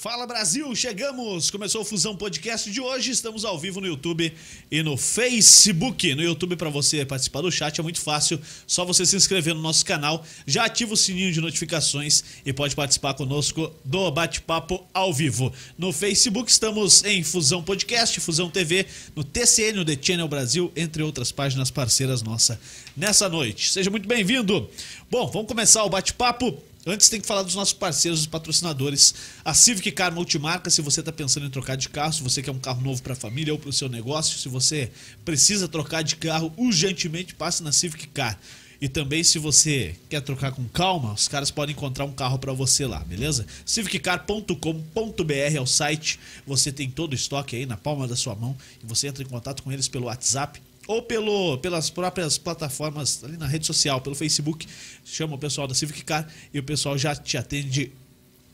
Fala Brasil, chegamos! Começou o Fusão Podcast de hoje. Estamos ao vivo no YouTube e no Facebook. No YouTube, para você participar do chat, é muito fácil. Só você se inscrever no nosso canal, já ativa o sininho de notificações e pode participar conosco do bate-papo ao vivo. No Facebook, estamos em Fusão Podcast, Fusão TV, no TCN, no The Channel Brasil, entre outras páginas parceiras nossa nessa noite. Seja muito bem-vindo! Bom, vamos começar o bate-papo. Antes tem que falar dos nossos parceiros, dos patrocinadores. A Civic Car Multimarca, se você está pensando em trocar de carro, se você quer um carro novo para a família ou para o seu negócio, se você precisa trocar de carro, urgentemente passe na Civic Car. E também se você quer trocar com calma, os caras podem encontrar um carro para você lá, beleza? civiccar.com.br é o site. Você tem todo o estoque aí na palma da sua mão e você entra em contato com eles pelo WhatsApp ou pelo, pelas próprias plataformas ali na rede social, pelo Facebook, chama o pessoal da Civic Car e o pessoal já te atende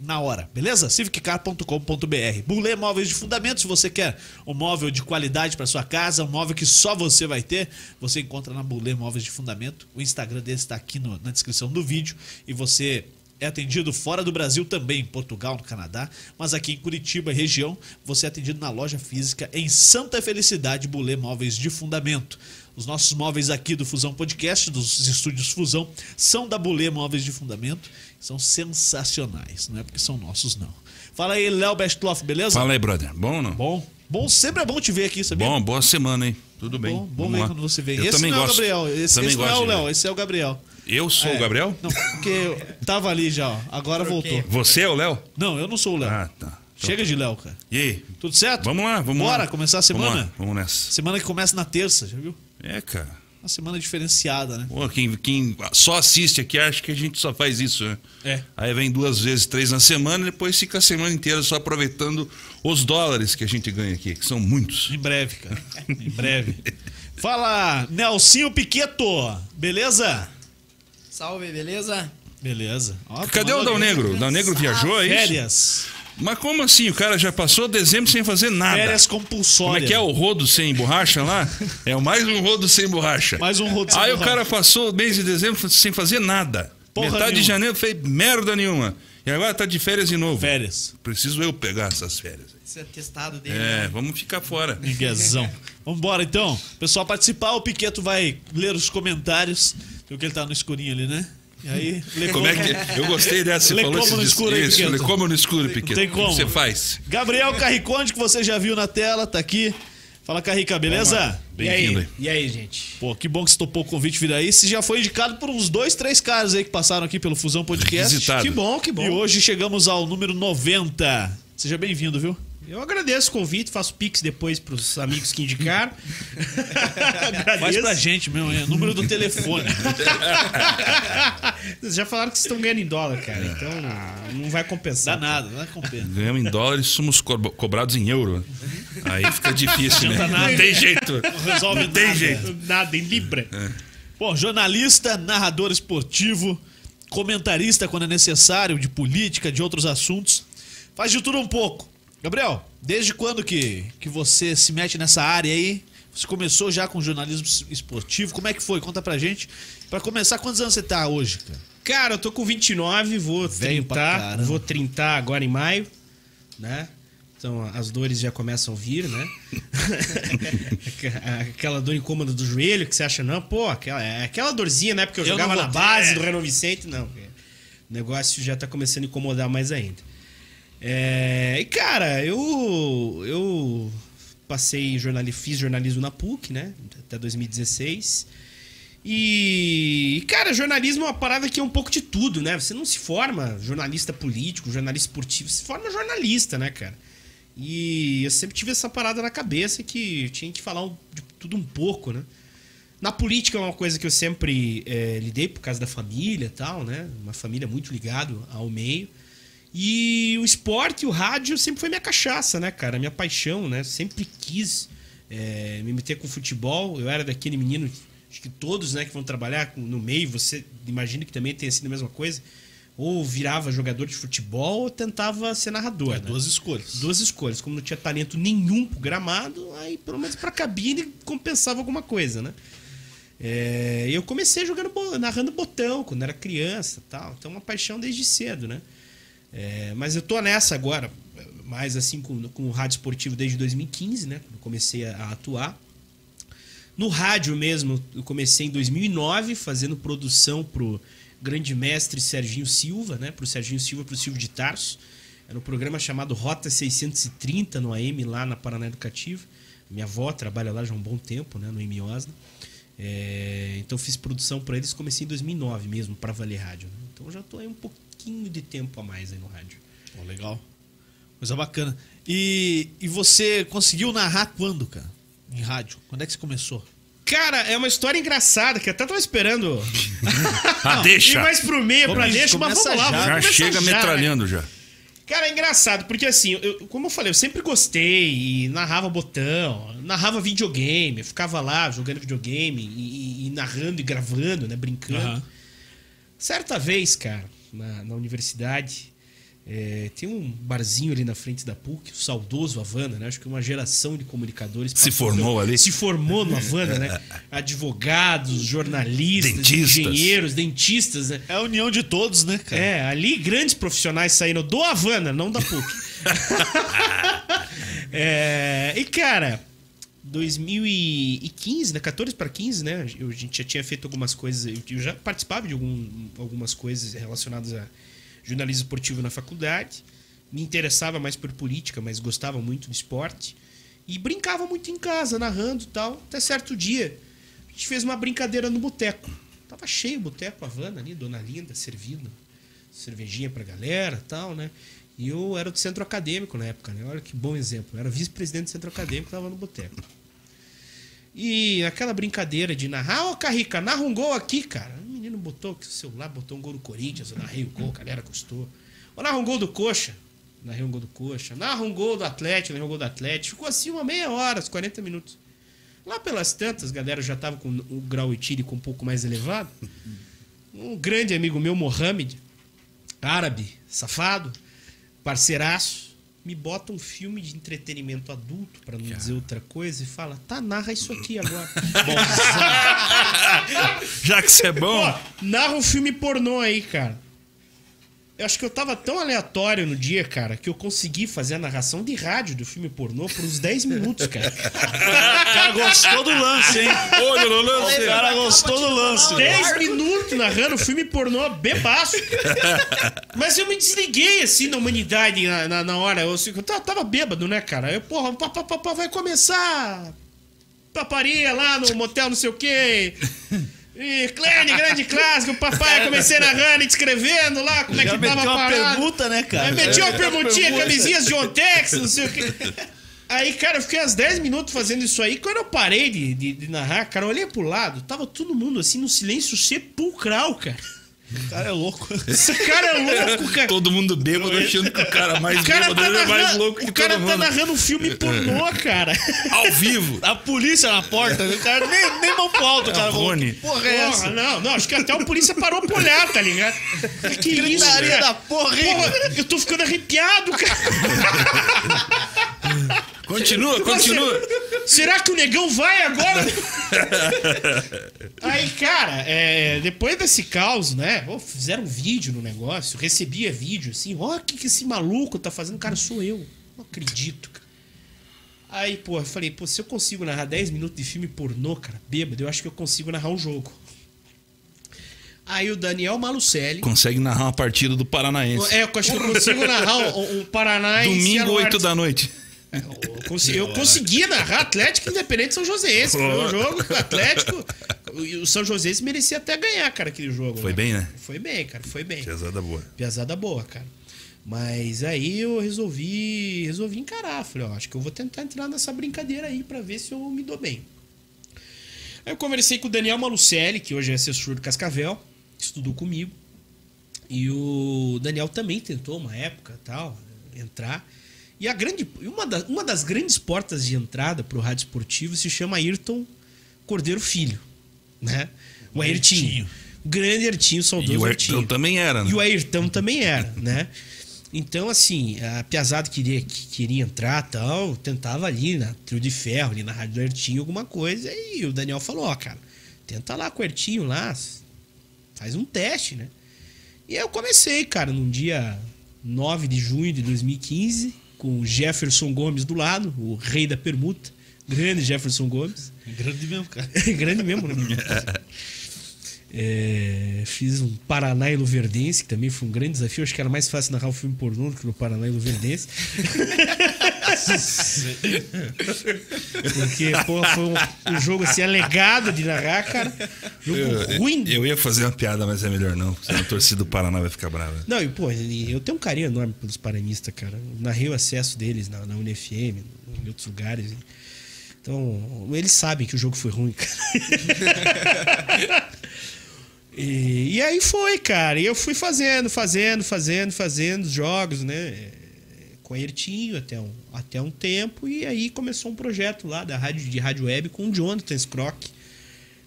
na hora, beleza? civiccar.com.br. Bulê Móveis de Fundamento, se você quer um móvel de qualidade para sua casa, um móvel que só você vai ter, você encontra na Bulê Móveis de Fundamento. O Instagram dele está aqui no, na descrição do vídeo e você é atendido fora do Brasil também, em Portugal, no Canadá, mas aqui em Curitiba e região, você é atendido na loja física em Santa Felicidade, Bulê Móveis de Fundamento. Os nossos móveis aqui do Fusão Podcast, dos estúdios Fusão, são da Bulê Móveis de Fundamento, são sensacionais, não é porque são nossos não. Fala aí, Léo Bestloff, beleza? Fala aí, brother. Bom ou não? Bom. Bom, sempre é bom te ver aqui, sabia? Bom, boa semana, hein? Tudo bem. Bom, bom ver quando você vem. Eu esse também não gosto. é o Gabriel, esse, Também esse não é gosto o. Léo, esse é o Gabriel. Eu sou É. o Gabriel? Não, porque eu tava ali já, ó. agora voltou. Você é o Léo? Não, eu não sou o Léo. Ah, tá. Então Chega de Léo, cara. E aí? Tudo certo? Vamos lá, vamos Bora lá. começar a Vamos semana? lá, vamos nessa. Semana que começa na terça, já viu? É, cara. Uma semana diferenciada, né? Pô, quem, quem só assiste aqui acha que a gente só faz isso, né? É. Aí vem duas vezes, três na semana e depois fica a semana inteira só aproveitando os dólares que a gente ganha aqui, que são muitos. Em breve, cara. em breve. Fala, Nelsinho Piqueto. Beleza? Salve, beleza? Beleza. Ó, Cadê tomando o Dal. Negro? O Dal Negro viajou, é isso? Férias. Mas como assim? O cara já passou dezembro sem fazer nada. Férias Como compulsórias. é que é o rodo sem borracha lá? É o mais um rodo sem borracha. Mais um rodo sem Aí o borracha. cara passou o mês de dezembro sem fazer nada. Porra Metade de nenhuma. janeiro fez merda nenhuma. E agora tá de férias de novo. Férias. Preciso eu pegar essas férias. Esse é testado dele. É, né? vamos ficar fora. Miguezão. Vambora então. Pessoal participar, o Piqueto vai ler os comentários. Viu que ele tá no escurinho ali, né? E aí, lê Como é que. Eu gostei dessa. Você Lê falou como no escuro aí, Isso, lê como no escuro, Piqueto. tem O que como. você faz? Gabriel Carriconde, que você já viu na tela, tá aqui. Fala, Carrica, beleza? Bem-vindo aí. E aí, gente? Pô, que bom que você topou o convite vir aí. Você já foi indicado por uns dois, três caras aí que passaram aqui pelo Fusão Podcast. Requisitado. Que bom, que E bom. hoje chegamos ao número 90. Seja bem-vindo, viu? Eu agradeço o convite, faço pix depois pros amigos que indicaram. Faz pra gente mesmo, é número do telefone. Vocês já falaram que vocês estão ganhando em dólar, cara. Então não vai Dá compensar. nada, não é compensa. Ganhamos em dólares, somos co- cobrados em euro. Aí fica difícil, né? adianta nada. Não tem jeito. resolve Não tem nada. jeito. Nada, em Libra. Bom, jornalista, narrador esportivo, comentarista quando é necessário, de política, de outros assuntos. Faz de tudo um pouco. Gabriel, desde quando que, que você se mete nessa área aí? Você começou já com jornalismo esportivo? Como é que foi? Conta pra gente. Pra começar, quantos anos você tá hoje, cara? Cara, eu tô com 29, vou Velho pra 30. caramba. Vou 30 agora em maio, né? Então as dores já começam a vir, né? aquela dor incômoda do joelho que você acha, não, pô, aquela, é aquela dorzinha, né? Porque eu, Eu jogava na base do Renan Vicente, não. O negócio já tá começando a incomodar mais ainda. É, e cara, eu eu passei jornalismo, fiz jornalismo na PUC, né? Até 2016. E, cara, jornalismo é uma parada que é um pouco de tudo, né? Você não se forma jornalista político, jornalista esportivo, se forma jornalista, né, cara? E eu sempre tive essa parada na cabeça que tinha que falar de tudo um pouco, né? Na política é uma coisa que eu sempre eh, lidei por causa da família e tal, né? Uma família muito ligado ao meio. E o esporte e o rádio sempre foi minha cachaça, né, cara? Minha paixão, né? Sempre quis eh, me meter com futebol. Eu era daquele menino, acho que todos, né, que vão trabalhar no meio, você imagina que também tenha sido a mesma coisa. Ou virava jogador de futebol ou tentava ser narrador. É, né? duas escolhas. Duas escolhas. Como não tinha talento nenhum pro gramado, aí pelo menos pra cabine compensava alguma coisa, né? É, eu comecei jogando narrando botão quando era criança tal. Então uma paixão desde cedo, né? É, mas eu tô nessa agora, mais assim com, com o rádio esportivo desde 2015, né? Quando comecei a, a atuar. No rádio mesmo, eu comecei em 2009 fazendo produção pro grande mestre Serginho Silva, né? Pro Serginho Silva, pro Silvio de Tarso. Era um programa chamado Rota 630 no AM lá na Paraná Educativa. Minha avó trabalha lá já há um bom tempo, né? No M Osna. É, então fiz produção para eles, comecei em 2009 mesmo para valer rádio. né? Então já tô aí um pouquinho de tempo a mais aí no rádio. Pô, legal. Coisa bacana. E, e você conseguiu narrar quando, cara? Em rádio? Quando é que você começou? Cara, é uma história engraçada que até tava esperando Ah, ir deixa. mais pro meio, pra deixa, mas vamos lá. já. vamos Já chega né? metralhando já. Cara, é engraçado, porque assim, eu- como eu falei, eu sempre gostei e narrava botão, narrava videogame, eu ficava lá jogando videogame e, e- e narrando e gravando, né, brincando. Aham. Certa vez, cara, na, na universidade, é, tem um barzinho ali na frente da PUC, o saudoso Havana, né? Acho que uma geração de comunicadores Se passou- formou ali. Se formou no Havana, né? Advogados, jornalistas, Dentistas. engenheiros, dentistas, né? É a união de todos, né, cara? É, ali grandes profissionais saíram do Havana, não da PUC. É, e cara, 2015, né? 14 para 15, né? eu- a gente já tinha feito algumas coisas, eu, já participava de algum- algumas coisas relacionadas a jornalismo esportivo na faculdade. Me interessava mais por política, mas gostava muito do esporte. E brincava muito em casa, narrando e tal. Até certo dia, a gente fez uma brincadeira no boteco. Tava cheio o boteco, a Havana ali, Dona Linda, servindo cervejinha pra galera tal, né? E eu era do centro acadêmico na época, né? Olha que bom exemplo. Eu era vice-presidente do centro acadêmico, tava no boteco. E aquela brincadeira de narrar, ô Carrica, narra um gol aqui, cara. O menino botou o celular, botou um gol do Corinthians, eu narrei o gol, a galera gostou. Ou narra um gol do Coxa, narrei um gol do Coxa. Narra um gol do Atlético, narrei um gol do Atlético. Ficou assim uma meia hora, uns 40 minutos. Lá pelas tantas, a galera já tava com o grau etílico um pouco mais elevado. Um grande amigo meu, Mohamed, árabe, safado, parceiraço, me bota um filme de entretenimento adulto, pra não dizer outra coisa, e fala: tá, narra isso aqui agora. Já que você é bom. Ó, narra um filme pornô aí, cara. Eu acho que eu tava tão aleatório no dia, cara, que eu consegui fazer a narração de rádio do filme pornô por uns 10 minutos, cara. O cara gostou do lance, hein? Olha no lance. O cara gostou do lance. 10 minutos narrando filme pornô bebaço. Mas eu me desliguei assim da humanidade na, na, na hora. Eu, eu tava, tava bêbado, né, cara? Eu, porra, pá, pá, pá, pá, vai começar paparia lá no motel, não sei o quê. E Clene, grande clássico, papai, comecei narrando e descrevendo lá como é que tava uma parado. permuta, né, cara? Aí meti uma É, permuta. camisinhas de Ontex, não sei o quê. Aí, cara, eu fiquei uns 10 minutos fazendo isso aí. Quando eu parei de, de, de narrar, cara, eu olhei pro lado, tava todo mundo assim no silêncio sepulcral, cara. O cara é louco. Esse cara é louco, cara. Todo mundo bêbado achando que o cara mais O cara bêbado tá é mais louco que o cara todo tá mundo. narrando um filme pornô, cara. Ao vivo. A polícia na porta, o cara nem, nem mão pro alto, o cara. Rony. Porra é Porra, essa? não, não, acho que até o polícia parou pra olhar, tá ligado? Que, que isso, Gritaria cara? da porra, hein? Porra, eu tô ficando arrepiado, cara. Continua, continua. Será que o negão vai agora? Aí, cara, é, depois desse caos, né? ó, fizeram um vídeo no negócio, recebia vídeo assim, ó, o que, que esse maluco tá fazendo? Cara, sou eu. Não acredito, cara. Aí, pô, eu falei, pô, se eu consigo narrar 10 minutos de filme pornô, cara, bêbado, eu acho que eu consigo narrar um jogo. Aí o Daniel Malucelli. Consegue narrar uma partida do Paranaense. É, eu acho que eu consigo narrar um, um Paraná e Domingo, Cianorte. 8 da noite. Eu consegui, eu consegui narrar Atlético Independente São Joséense. Foi um jogo que o Atlético. O o São Joséense merecia até ganhar, cara, aquele jogo. Foi né? bem, né? Foi bem, cara, foi bem. Pesada boa. Piazada boa, cara. Mas aí eu resolvi, resolvi encarar. Falei, ó, acho que eu vou tentar entrar nessa brincadeira aí pra ver se eu me dou bem. Aí eu conversei com o Daniel Malucelli, que hoje é assessor do Cascavel, estudou comigo. E o Daniel também tentou uma época, tal, entrar. E a grande, uma, da- uma das grandes portas de entrada pro rádio esportivo se chama Ayrton Cordeiro Filho, né? O Ayrtinho. O grande Ayrtinho, E saudoso o Ayrtinho. Ayrton também era, né? E o Ayrton também era, né? Então, assim, a Piazada queria, que queria entrar tal, tentava ali na trio de ferro, ali na rádio do Ayrtinho, alguma coisa, e o Daniel falou, ó, cara, tenta lá com o Ayrtinho lá, faz um teste, né? E aí eu comecei, cara, num dia 9 de junho de 2015, com o Jefferson Gomes do lado, o rei da permuta. Grande Jefferson Gomes. Grande mesmo, cara. Grande mesmo, né? É, fiz um Paraná e Luverdense, que também foi um grande desafio. Acho que era mais fácil narrar o filme pornô do que no Paraná e Luverdense. Porque, pô, foi um, um jogo assim, alegado de narrar, cara. Jogo Eu, ruim. eu ia fazer uma piada, mas é melhor não. Senão a torcida do Paraná vai ficar brava. Não, e pô, eu tenho um carinho enorme pelos paranistas, cara. Eu narrei o acesso deles na, na UniFM, em outros lugares. Então, eles sabem que o jogo foi ruim, cara. e, e aí foi, cara. E eu fui fazendo, fazendo, fazendo, fazendo os jogos, né? Com a Ertinho até um, até um tempo. E aí começou um projeto lá da rádio, de rádio web com o Jonathan Scrock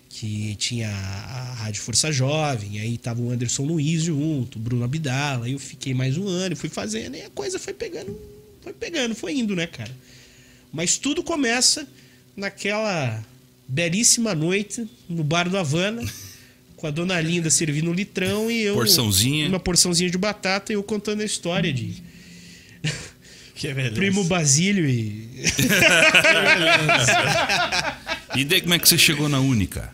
que tinha a Rádio Força Jovem, aí tava o Anderson Luiz junto, o Bruno Abdala, aí eu fiquei mais um ano, e fui fazendo, e a coisa foi pegando, foi pegando, foi indo, né, cara? Mas tudo começa naquela belíssima noite no bar do Havana, com a dona Linda servindo um litrão e eu. Porçãozinha. Uma porçãozinha de batata e eu contando a história de Que é beleza. Primo Basílio e. E daí como é que você chegou na Única?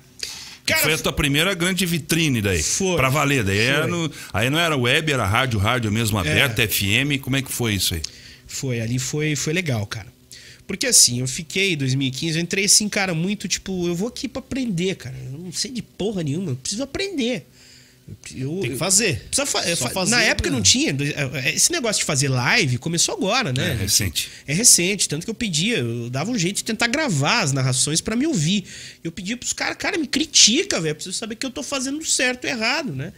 Cara, foi a tua primeira grande vitrine daí. Foi. Pra valer. Daí era no- aí não era web, era rádio, rádio mesmo aberto, FM. Como é que foi isso aí? Foi, ali foi, foi legal, cara. Porque assim, eu fiquei em 2015, eu entrei assim, cara, muito tipo, eu vou aqui pra aprender, cara. Eu não sei de porra nenhuma, eu preciso aprender. Eu, Tem que fazer. precisa fa- Só fazer, Na época né? não tinha. Esse negócio de fazer live começou agora, né? É, recente. É recente, tanto que eu pedia, eu dava um jeito de tentar gravar as narrações pra me ouvir. Eu pedia pros caras, cara, me critica, velho, preciso saber que eu tô fazendo certo ou errado, né?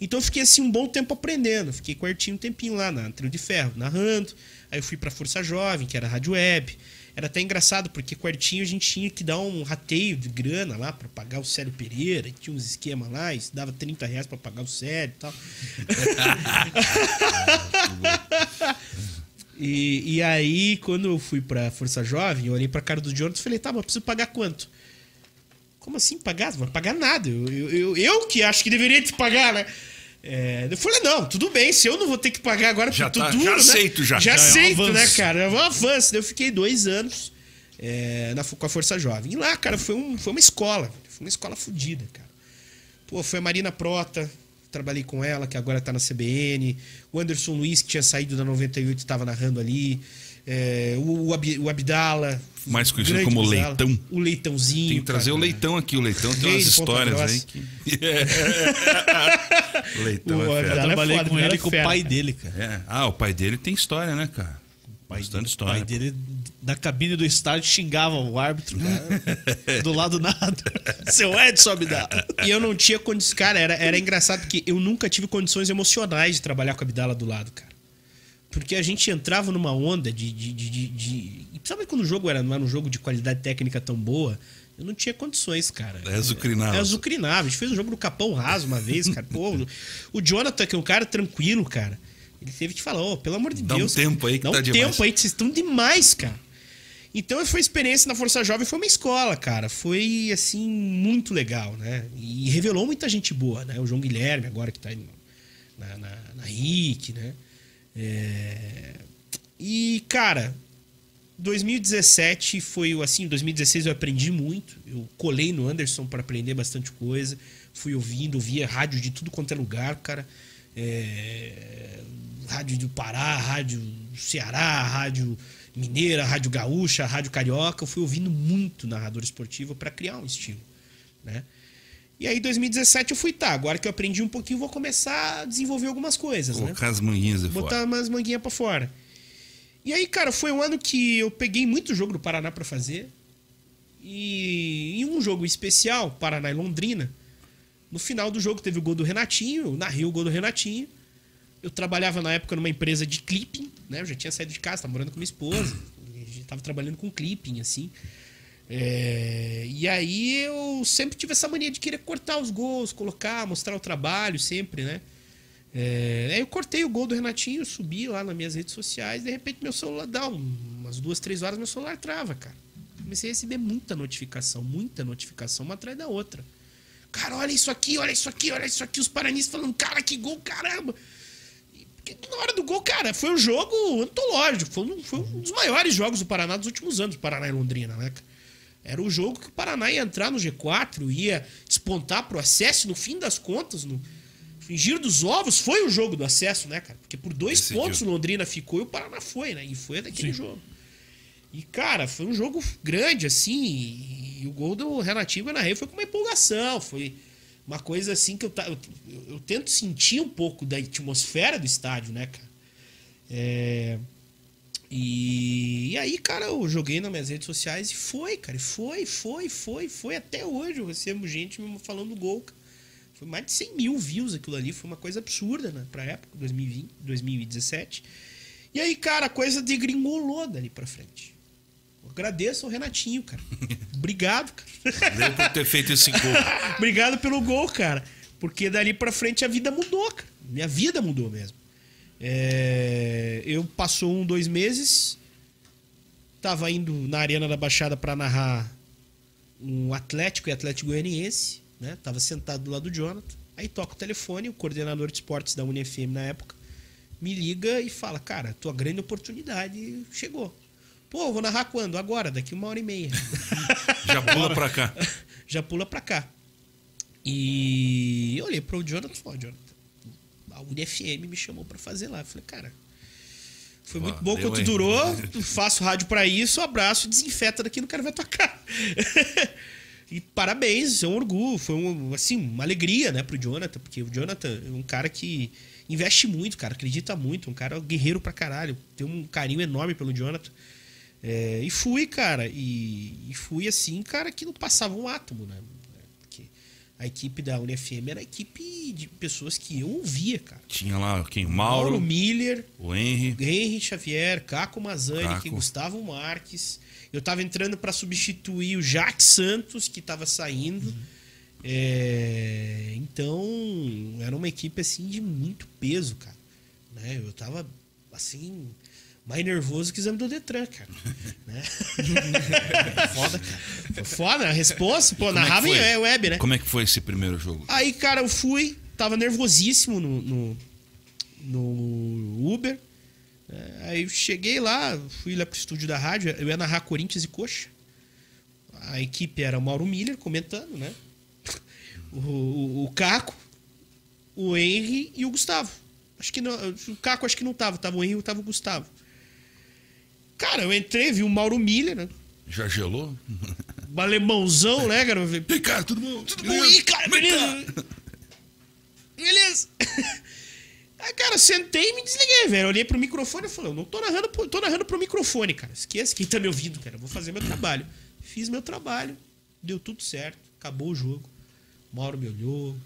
Então eu fiquei assim um bom tempo aprendendo. Fiquei quartinho um tempinho lá na Trio de Ferro, narrando. Aí eu fui pra Força Jovem, que era rádio web. Era até engraçado, porque quartinho a gente tinha que dar um rateio de grana lá pra pagar o Célio Pereira. Tinha uns esquemas lá, e dava 30 reais pra pagar o Célio e tal. E, e aí, quando eu fui pra Força Jovem, eu olhei pra cara do Jonathan e falei, tá, mas preciso pagar quanto? Como assim pagar? Não vai pagar nada. Eu, eu, eu, eu que acho que deveria te pagar, né? É, eu falei, não, tudo bem, se eu não vou ter que pagar agora Já por tá- tudo, já né? aceito, já. Já, Já é um aceito, né, cara? É um avanço. Daí Eu fiquei dois anos é, na, com a Força Jovem. E lá, cara, foi, um, foi uma escola. Foi uma escola fodida, cara. Pô, foi a Marina Prota, trabalhei com ela, que agora tá na CBN. O Anderson Luiz, que tinha saído da 98 estava narrando ali. É, o, o, Ab- o Abdala. Mais conhecido grande como Abdala. Leitão. O Leitãozinho. Tem que trazer cara. o leitão aqui. O leitão tem umas histórias aí. Que... leitão O é Eu fera. É trabalhei foda, com ele é e com o pai cara. dele, cara. É. Ah, o pai dele tem história, né, cara? Bastante O história. pai dele, da cabine do estádio, xingava o árbitro, cara. do lado nada. Seu Edson Abdala. E eu não tinha condições. Cara, era, era engraçado porque eu nunca tive condições emocionais de trabalhar com a Abdala do lado, cara. Porque a gente entrava numa onda de. de, de, de, de- E principalmente quando o jogo era, não era um jogo de qualidade técnica tão boa, eu não tinha condições, cara. É azucrinava. É azucrinava. A gente fez um jogo no Capão Raso uma vez, cara. Pô, o Jonathan, que é um cara tranquilo, cara. Ele teve que falar, ô, pelo amor de Dá um Deus. tempo aí que dá tá um demais. tempo aí que vocês estão demais, cara. Então foi experiência na Força Jovem, foi uma escola, cara. Foi, assim, muito legal, né? E revelou muita gente boa, né? O João Guilherme, agora que tá na, na, na RIC, né? É... E, cara, 2017 foi assim, 2016 eu aprendi muito. Eu colei no Anderson para aprender bastante coisa. Fui ouvindo, ouvia rádio de tudo quanto é lugar, cara. É, Rádio do Pará, rádio do Ceará, rádio mineira, rádio gaúcha, rádio carioca. Eu fui ouvindo muito narrador esportivo para criar um estilo, né? E aí, 2017 eu fui, tá, agora que eu aprendi um pouquinho, vou começar a desenvolver algumas coisas, né? Colocar as manguinhas botar fora. umas manguinhas pra fora. E aí, cara, foi um ano que eu peguei muito jogo do Paraná pra fazer. E em um jogo especial, Paraná e Londrina, no final do jogo teve o gol do Renatinho, eu narrei o gol do Renatinho. Eu trabalhava na época numa empresa de clipping, né? Eu já tinha saído de casa, tava morando com minha esposa. A gente tava trabalhando com clipping, assim. É, E aí eu sempre tive essa mania de querer cortar os gols, colocar, mostrar o trabalho sempre, né? É, aí eu cortei o gol do Renatinho, subi lá nas minhas redes sociais, de repente meu celular dá um- umas duas, três horas, meu celular trava, cara. Comecei a receber muita notificação, muita notificação, uma atrás da outra. Cara, olha isso aqui, olha isso aqui, olha isso aqui, os paranistas falando, cara, que gol, caramba! Na hora do gol, cara, foi um jogo antológico. Foi um, foi um dos maiores jogos do Paraná dos últimos anos, Paraná e Londrina, né? Era o jogo que o Paraná ia entrar no G4, ia despontar pro acesso, no fim das contas, no fingir dos ovos, foi o jogo do acesso, né, cara? Porque por dois Decidiu. pontos o Londrina ficou e o Paraná foi, né? E foi daquele jogo. E, cara, foi um jogo grande, assim, e, e o gol do Renativo na rede foi com uma empolgação, foi uma coisa assim que eu, ta- eu, eu tento sentir um pouco da atmosfera do estádio, né, cara? É, e, e aí, cara, eu joguei nas minhas redes sociais e foi, cara, foi, foi, foi, foi. Até hoje eu recebo gente me falando do gol, cara. Foi mais de 100 mil views aquilo ali, foi uma coisa absurda, né, pra época, 2020, 2017. E aí, cara, a coisa degringolou dali pra frente. Eu agradeço ao Renatinho, cara. Obrigado, cara. Valeu por ter feito esse gol. Obrigado pelo gol, cara. Porque dali pra frente a vida mudou, cara. Minha vida mudou mesmo. É, Eu passou um, dois meses. Tava indo na Arena da Baixada pra narrar um Atlético e Atlético Goianiense, né? Tava sentado do lado do Jonathan. Aí toca o telefone, o coordenador de esportes da UniFM na época me liga e fala: Cara, tua grande oportunidade chegou. Pô, vou narrar quando? Agora, daqui uma hora e meia. Já pula pra cá. já pula pra cá. E eu olhei pro Jonathan e falei, "Ó, Jonathan, a UniFM me chamou pra fazer lá. Eu falei, cara, foi muito bom quanto hein? durou, faço rádio pra isso, abraço, desinfeta daqui, não quero ver tua cara. e parabéns, é um orgulho, foi um, assim, uma alegria, né, pro Jonathan, porque o Jonathan é um cara que investe muito, cara, acredita muito, um cara guerreiro pra caralho, tem um carinho enorme pelo Jonathan. É, e fui, cara, e, e fui assim, cara, que não passava um átomo, né? A equipe da UniFM era a equipe de pessoas que eu ouvia, cara. Tinha lá quem? Mauro Mauro, Miller, o Henry. Henry Xavier, Caco Mazani. Gustavo Marques. Eu tava entrando para substituir o Jacques Santos, que tava saindo. É, então, era uma equipe assim de muito peso, cara. Né? Eu tava assim mais nervoso que o exame do Detran, cara. né? foda, cara. Foda, a resposta, pô, como é narrava em foi? web, né? Como é que foi esse primeiro jogo? Aí, cara, eu fui, tava nervosíssimo no, no, no Uber. É, aí eu cheguei lá, fui lá pro estúdio da rádio, eu ia narrar Corinthians e Coxa. A equipe era o Mauro Miller comentando, né? O, o, o Caco, o Henry e o Gustavo. Acho que não, o Caco acho que não tava, tava o Henry e tava o Gustavo. Cara, eu entrei, vi o Mauro Miller, né? Já gelou? Um alemãozão, né, cara? Falei, Vem cá, tudo bom? Tudo Tudo aí, cara, beleza? Beleza. Aí, cara, sentei e me desliguei, velho. Olhei pro microfone e falei, eu não tô narrando, pro- tô narrando pro microfone, cara. Esquece quem tá me ouvindo, cara. Eu vou fazer meu trabalho. Fiz meu trabalho, deu tudo certo, acabou o jogo. Mauro me olhou.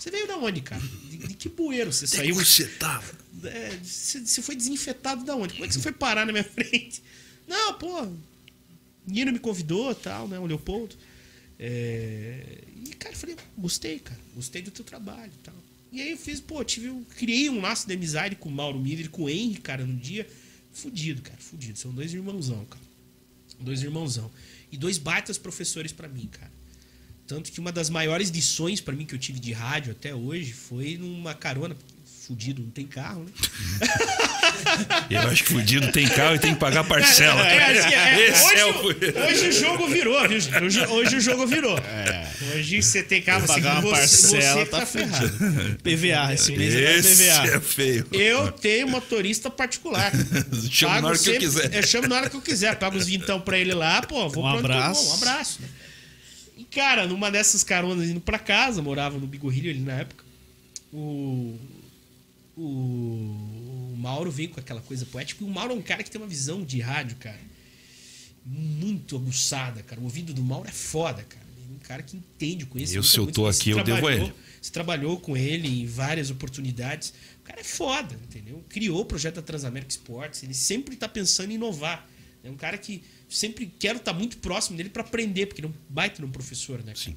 Você veio da onde, cara? De, de que bueiro você saiu? você tava? É, você você foi desinfetado da onde? Como é que você foi parar na minha frente? Não, pô. Nino me convidou tal, né? O Leopoldo. É, e, cara, eu falei, gostei, cara. Gostei do teu trabalho e tal. E aí eu fiz, pô, tive, eu criei um laço de amizade com o Mauro Miller e com o Henry, cara, no dia. Fudido, cara, fudido. São dois irmãozão, cara. Dois irmãozão. E dois baitas professores pra mim, cara. Tanto que uma das maiores lições pra mim que eu tive de rádio até hoje foi numa carona. Fudido, não tem carro, né? Eu acho que fudido tem carro e tem que pagar parcela. É, é. Esse hoje, é o... hoje o jogo virou, viu? Hoje, hoje o jogo virou. Hoje você tem carro, você, Pagar uma você, parcela você tá tá ferrado. PVA, esse mês é Esse PVA. é feio. Eu tenho motorista particular. Chama na hora que eu sempre- quiser. Eu chamo na hora que eu quiser. Pago os vintão pra ele lá, pô, vou Um abraço. vou, Um abraço. E, cara, numa dessas caronas indo pra casa, morava no Bigorrilho ali na época, o, o, o Mauro veio com aquela coisa poética. E o Mauro é um cara que tem uma visão de rádio, cara, muito aguçada, cara. O ouvido do Mauro é foda, cara. É um cara que entende com isso. Eu, se eu tô aqui, eu devo a ele. Você trabalhou com ele em várias oportunidades. O cara é foda, entendeu? Criou o projeto da Transamérica Esportes. Ele sempre tá pensando em inovar. É um cara que sempre quero estar muito próximo dele para aprender, porque ele é um baita de um professor, né? Sim.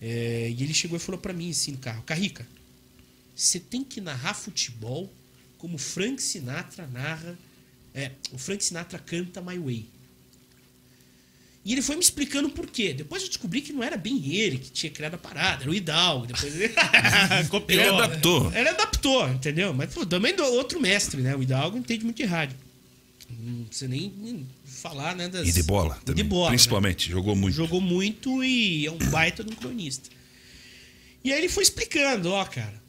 É, e ele chegou e falou para mim assim no carro: Carrica, você tem que narrar futebol como Frank Sinatra narra. É, o Frank Sinatra canta My Way. E ele foi me explicando por quê. Depois eu descobri que não era bem ele que tinha criado a parada, era o Hidalgo. Depois ele, Ele adaptou. ele adaptou. adaptou, entendeu? Mas pô, também do outro mestre, né? O Hidalgo entende muito de rádio. Não precisa nem, nem falar, né? Das... E de bola também. de bola. né? Principalmente, jogou muito. Jogou muito e é um baita de um cronista. E aí ele foi explicando, ó, cara.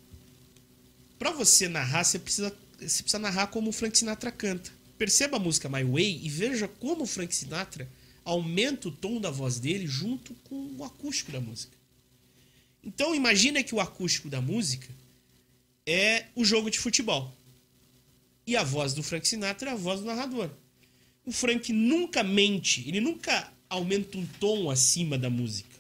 Pra você narrar, você precisa, você precisa narrar como o Frank Sinatra canta. Perceba a música My Way e veja como o Frank Sinatra aumenta o tom da voz dele junto com o acústico da música. Então imagina que o acústico da música é o jogo de futebol. E a voz do Frank Sinatra é a voz do narrador. O Frank nunca mente, ele nunca aumenta um tom acima da música.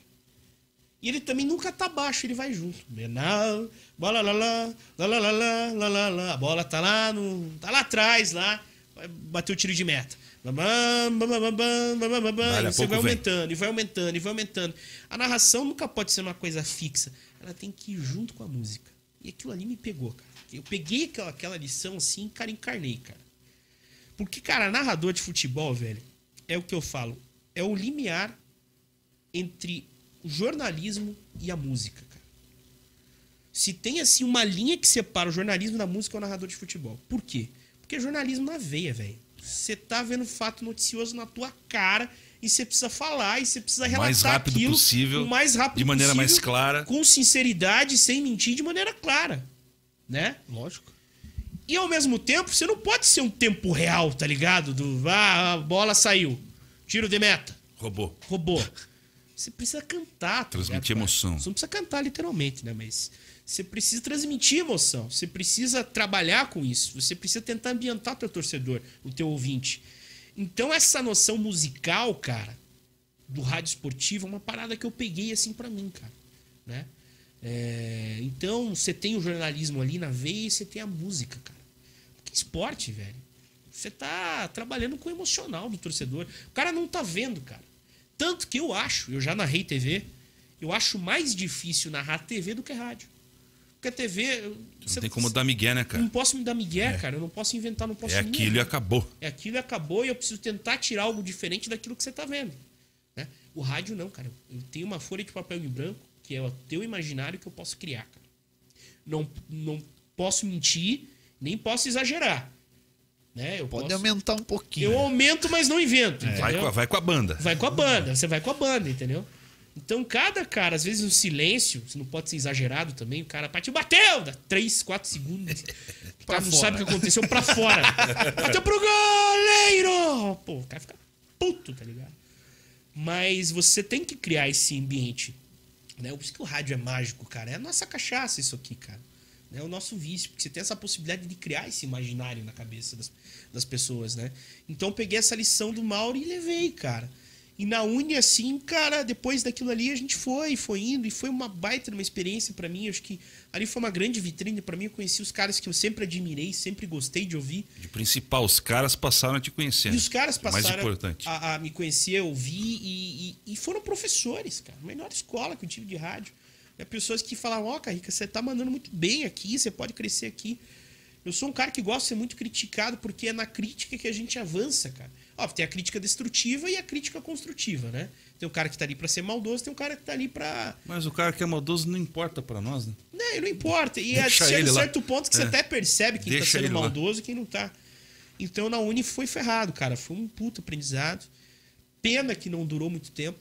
E ele também nunca tá baixo, ele vai junto. Menal, bola lá lá, lá lá lá lá, lá lá. A bola tá lá no, tá lá atrás lá, vai bater o tiro de meta. Você vai vem. aumentando, e vai aumentando, e vai aumentando. A narração nunca pode ser uma coisa fixa. Ela tem que ir junto com a música. E aquilo ali me pegou, cara. Eu peguei aquela, aquela lição assim, cara, encarnei, cara. Porque, cara, narrador de futebol, velho, é o que eu falo. É o limiar entre o jornalismo e a música, cara. Se tem, assim, uma linha que separa o jornalismo da música, é o narrador de futebol. Por quê? Porque é jornalismo na veia, velho. Você tá vendo fato noticioso na tua cara e você precisa falar e você precisa O relatar mais rápido aquilo possível, o mais rápido de maneira mais possível, clara. com sinceridade, sem mentir, de maneira clara, né? Lógico. E ao mesmo tempo, você não pode ser um tempo real, tá ligado? Do ah, a bola saiu, tiro de meta, Roubou. roubou. Você precisa cantar, tá Transmitir ligado, emoção. Você não precisa cantar literalmente, né? Mas você precisa transmitir emoção. Você precisa trabalhar com isso. Você precisa tentar ambientar teu torcedor, o teu ouvinte. Então essa noção musical, cara, do rádio esportivo é uma parada que eu peguei assim pra mim, cara, né? É, então você tem o jornalismo ali na veia e você tem a música, cara. Que esporte, velho. Você tá trabalhando com o emocional do torcedor. O cara não tá vendo, cara. Tanto que eu acho, eu já narrei TV, eu acho mais difícil narrar TV do que rádio. Porque a TV. Não tem como dar migué, né, eu cara? Não posso me dar migué, cara. Eu não posso inventar, não posso É aquilo e acabou. É aquilo e acabou e eu preciso tentar tirar algo diferente daquilo que você tá vendo. Né? O rádio não, cara. Eu tenho uma folha de papel em branco, que é o teu imaginário que eu posso criar, cara. Não, não posso mentir, nem posso exagerar. Né? Eu, Pode posso- aumentar um pouquinho. eu aumento, mas não invento. Vai entendeu? com, a, vai com a banda. Vai com a banda, você vai com a banda, entendeu? Então, cada cara, às vezes um silêncio, você não pode ser exagerado também, o cara partiu, bateu, dá 3, 4 segundos. O cara não fora. sabe o que aconteceu pra fora. bateu pro goleiro! Pô, o cara fica puto, tá ligado? Mas você tem que criar esse ambiente. Né? Por isso que o rádio é mágico, cara. É a nossa cachaça isso aqui, cara. É o nosso vício, porque você tem essa possibilidade de criar esse imaginário na cabeça das, das pessoas, né? Então eu peguei essa lição do Mauro e levei, cara. E na Uni, assim, cara, depois daquilo ali a gente foi, foi indo, e foi uma baita uma experiência pra mim. Acho que ali foi uma grande vitrine pra mim. Eu conheci os caras que eu sempre admirei, sempre gostei de ouvir. De principal, os caras passaram a te conhecer. E os caras É passaram. A, a me conhecer, ouvir e, e, e foram professores, cara. A melhor escola que eu tive de rádio. É pessoas que falavam, ó, Carrica, você tá mandando muito bem aqui, você pode crescer aqui. Eu sou um cara que gosta de ser muito criticado, porque é na crítica que a gente avança, cara. Tem a crítica destrutiva e a crítica construtiva, né? Tem o cara que tá ali pra ser maldoso, tem o cara que tá ali pra. Mas o cara que é maldoso não importa pra nós, né? Né, não importa. E Deixa certo, ele lá. certo ponto que você É. até percebe quem Deixa tá sendo ele lá. maldoso e quem não tá. Então na Uni foi ferrado, cara. Foi um puto aprendizado. Pena que não durou muito tempo,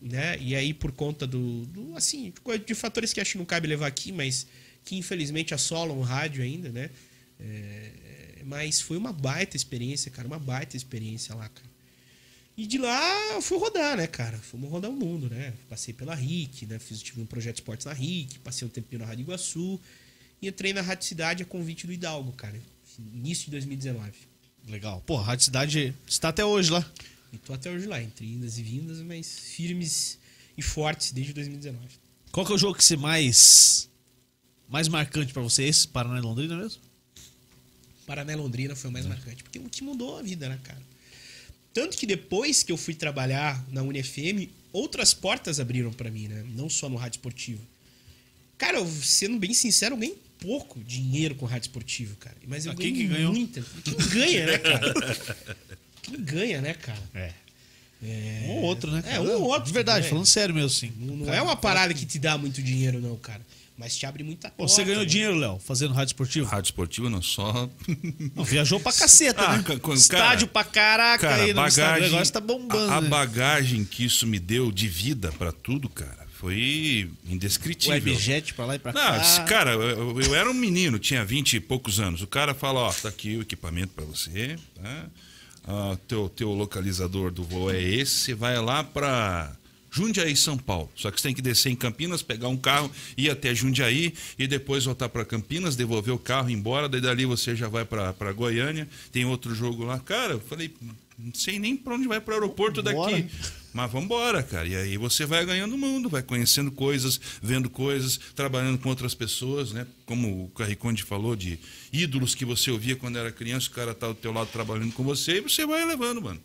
né? E aí por conta do, do assim, de fatores que acho que não cabe levar aqui, mas que infelizmente assolam o rádio ainda, né? É, mas foi uma baita experiência, cara, uma baita experiência lá, cara. E de lá eu fui rodar, né, cara? Fomos rodar o mundo, né? Passei pela RIC, né? Fiz, tive um projeto de esportes na RIC, passei um tempinho na Rádio Iguaçu e entrei na Rádio Cidade a convite do Hidalgo, cara. Início de 2019. Legal. Pô, a Rádio Cidade está até hoje lá. E tô até hoje lá, entre indas e vindas, mas firmes e fortes desde 2019. Qual que é o jogo que você mais mais marcante pra você? Esse Paraná e Londrina mesmo? Paraná e Londrina foi o mais marcante, porque o que mudou a vida, né, cara? Tanto que depois que eu fui trabalhar na UniFM, outras portas abriram pra mim, né? Não só no rádio esportivo. Cara, eu, sendo bem sincero, eu ganhei pouco dinheiro com rádio esportivo, cara. Mas eu Ah, quem ganhei que ganhou? muita. Quem ganha, né, cara? Quem ganha, né, cara? É. Um ou outro, né? É, um ou outro, De verdade, né? falando sério mesmo, assim. Não, não é uma parada que te dá muito dinheiro, não, cara. Mas te abre muita porta. você ganhou né? dinheiro, Léo, fazendo rádio esportivo? Rádio esportiva não só. Não, viajou pra caceta, Ah, né? ca- ca- Estádio pra caraca Cara, aí no Instagram. Agora tá bombando. a, a né? bagagem que isso me deu de vida pra tudo, cara, foi indescritível. Webjet pra lá e pra Não, cá. esse cara, eu, eu era um menino, tinha 20 e poucos anos. O cara fala, ó, tá aqui o equipamento pra você, tá? Ah, teu, teu localizador do voo é esse, você vai lá pra Jundiaí, São Paulo. Só que você tem que descer em Campinas, pegar um carro, ir até Jundiaí e depois voltar pra Campinas, devolver o carro, ir embora, daí dali você já vai pra Goiânia. Tem outro jogo lá. Cara, eu falei, não sei nem pra onde vai pro aeroporto Vambora. daqui. Mas vambora, cara. E aí você vai ganhando o mundo, vai conhecendo coisas, vendo coisas, trabalhando com outras pessoas, né? Como o Carriconde falou, de ídolos que você ouvia quando era criança, o cara tá do teu lado trabalhando com você e você vai levando, mano.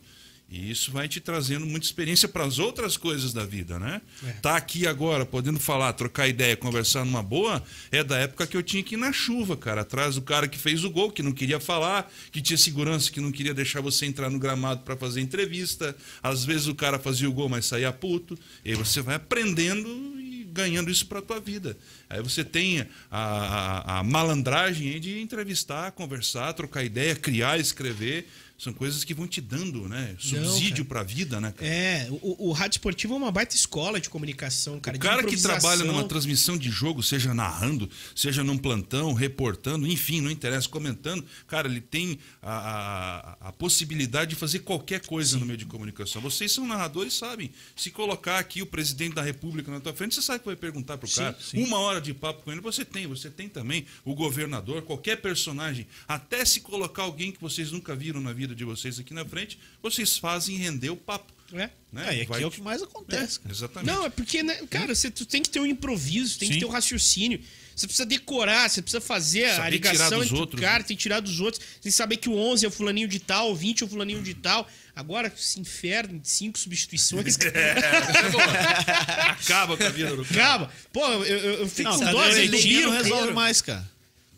E isso vai te trazendo muita experiência para as outras coisas da vida, né? É. Tá aqui agora, podendo falar, trocar ideia, conversar numa boa, é da época que eu tinha que ir na chuva, cara, atrás do cara que fez o gol, que não queria falar, que tinha segurança, que não queria deixar você entrar no gramado para fazer entrevista. Às vezes o cara fazia o gol, mas saía puto. E aí você vai aprendendo e ganhando isso para tua vida. Aí você tem a, a, a malandragem de entrevistar, conversar, trocar ideia, criar, escrever. São coisas que vão te dando, né? Subsídio para a vida, né? cara? É, o, o rádio esportivo é uma baita escola de comunicação, cara. O cara que trabalha numa transmissão de jogo, seja narrando, seja num plantão, reportando, enfim, não interessa, comentando, cara, ele tem a, a, a possibilidade de fazer qualquer coisa no meio de comunicação. Vocês são narradores, sabem. Se colocar aqui o presidente da República na tua frente, você sabe que vai perguntar pro cara. Uma hora de papo com ele, você tem. Você tem também o governador, qualquer personagem. Até se colocar alguém que vocês nunca viram na vida de vocês aqui na frente, vocês fazem render o papo. É. Né? É, e aqui Vai é o que mais acontece. É, exatamente. Não, é porque, né, cara, você tu tem que ter um improviso, tem Sim. que ter um raciocínio. Você precisa decorar, você precisa fazer a Saber ligação tirar dos entre outros, o cara, né? tem que tirar dos outros. Tem que saber que o 11 é o fulaninho de tal, o 20 é o fulaninho de tal. Agora, esse inferno de cinco substituições. Acaba com a vida do cara. Acaba. Pô, eu, eu, eu fico Não, com dó, vezes, do cadenetinha não resolve mais, cara.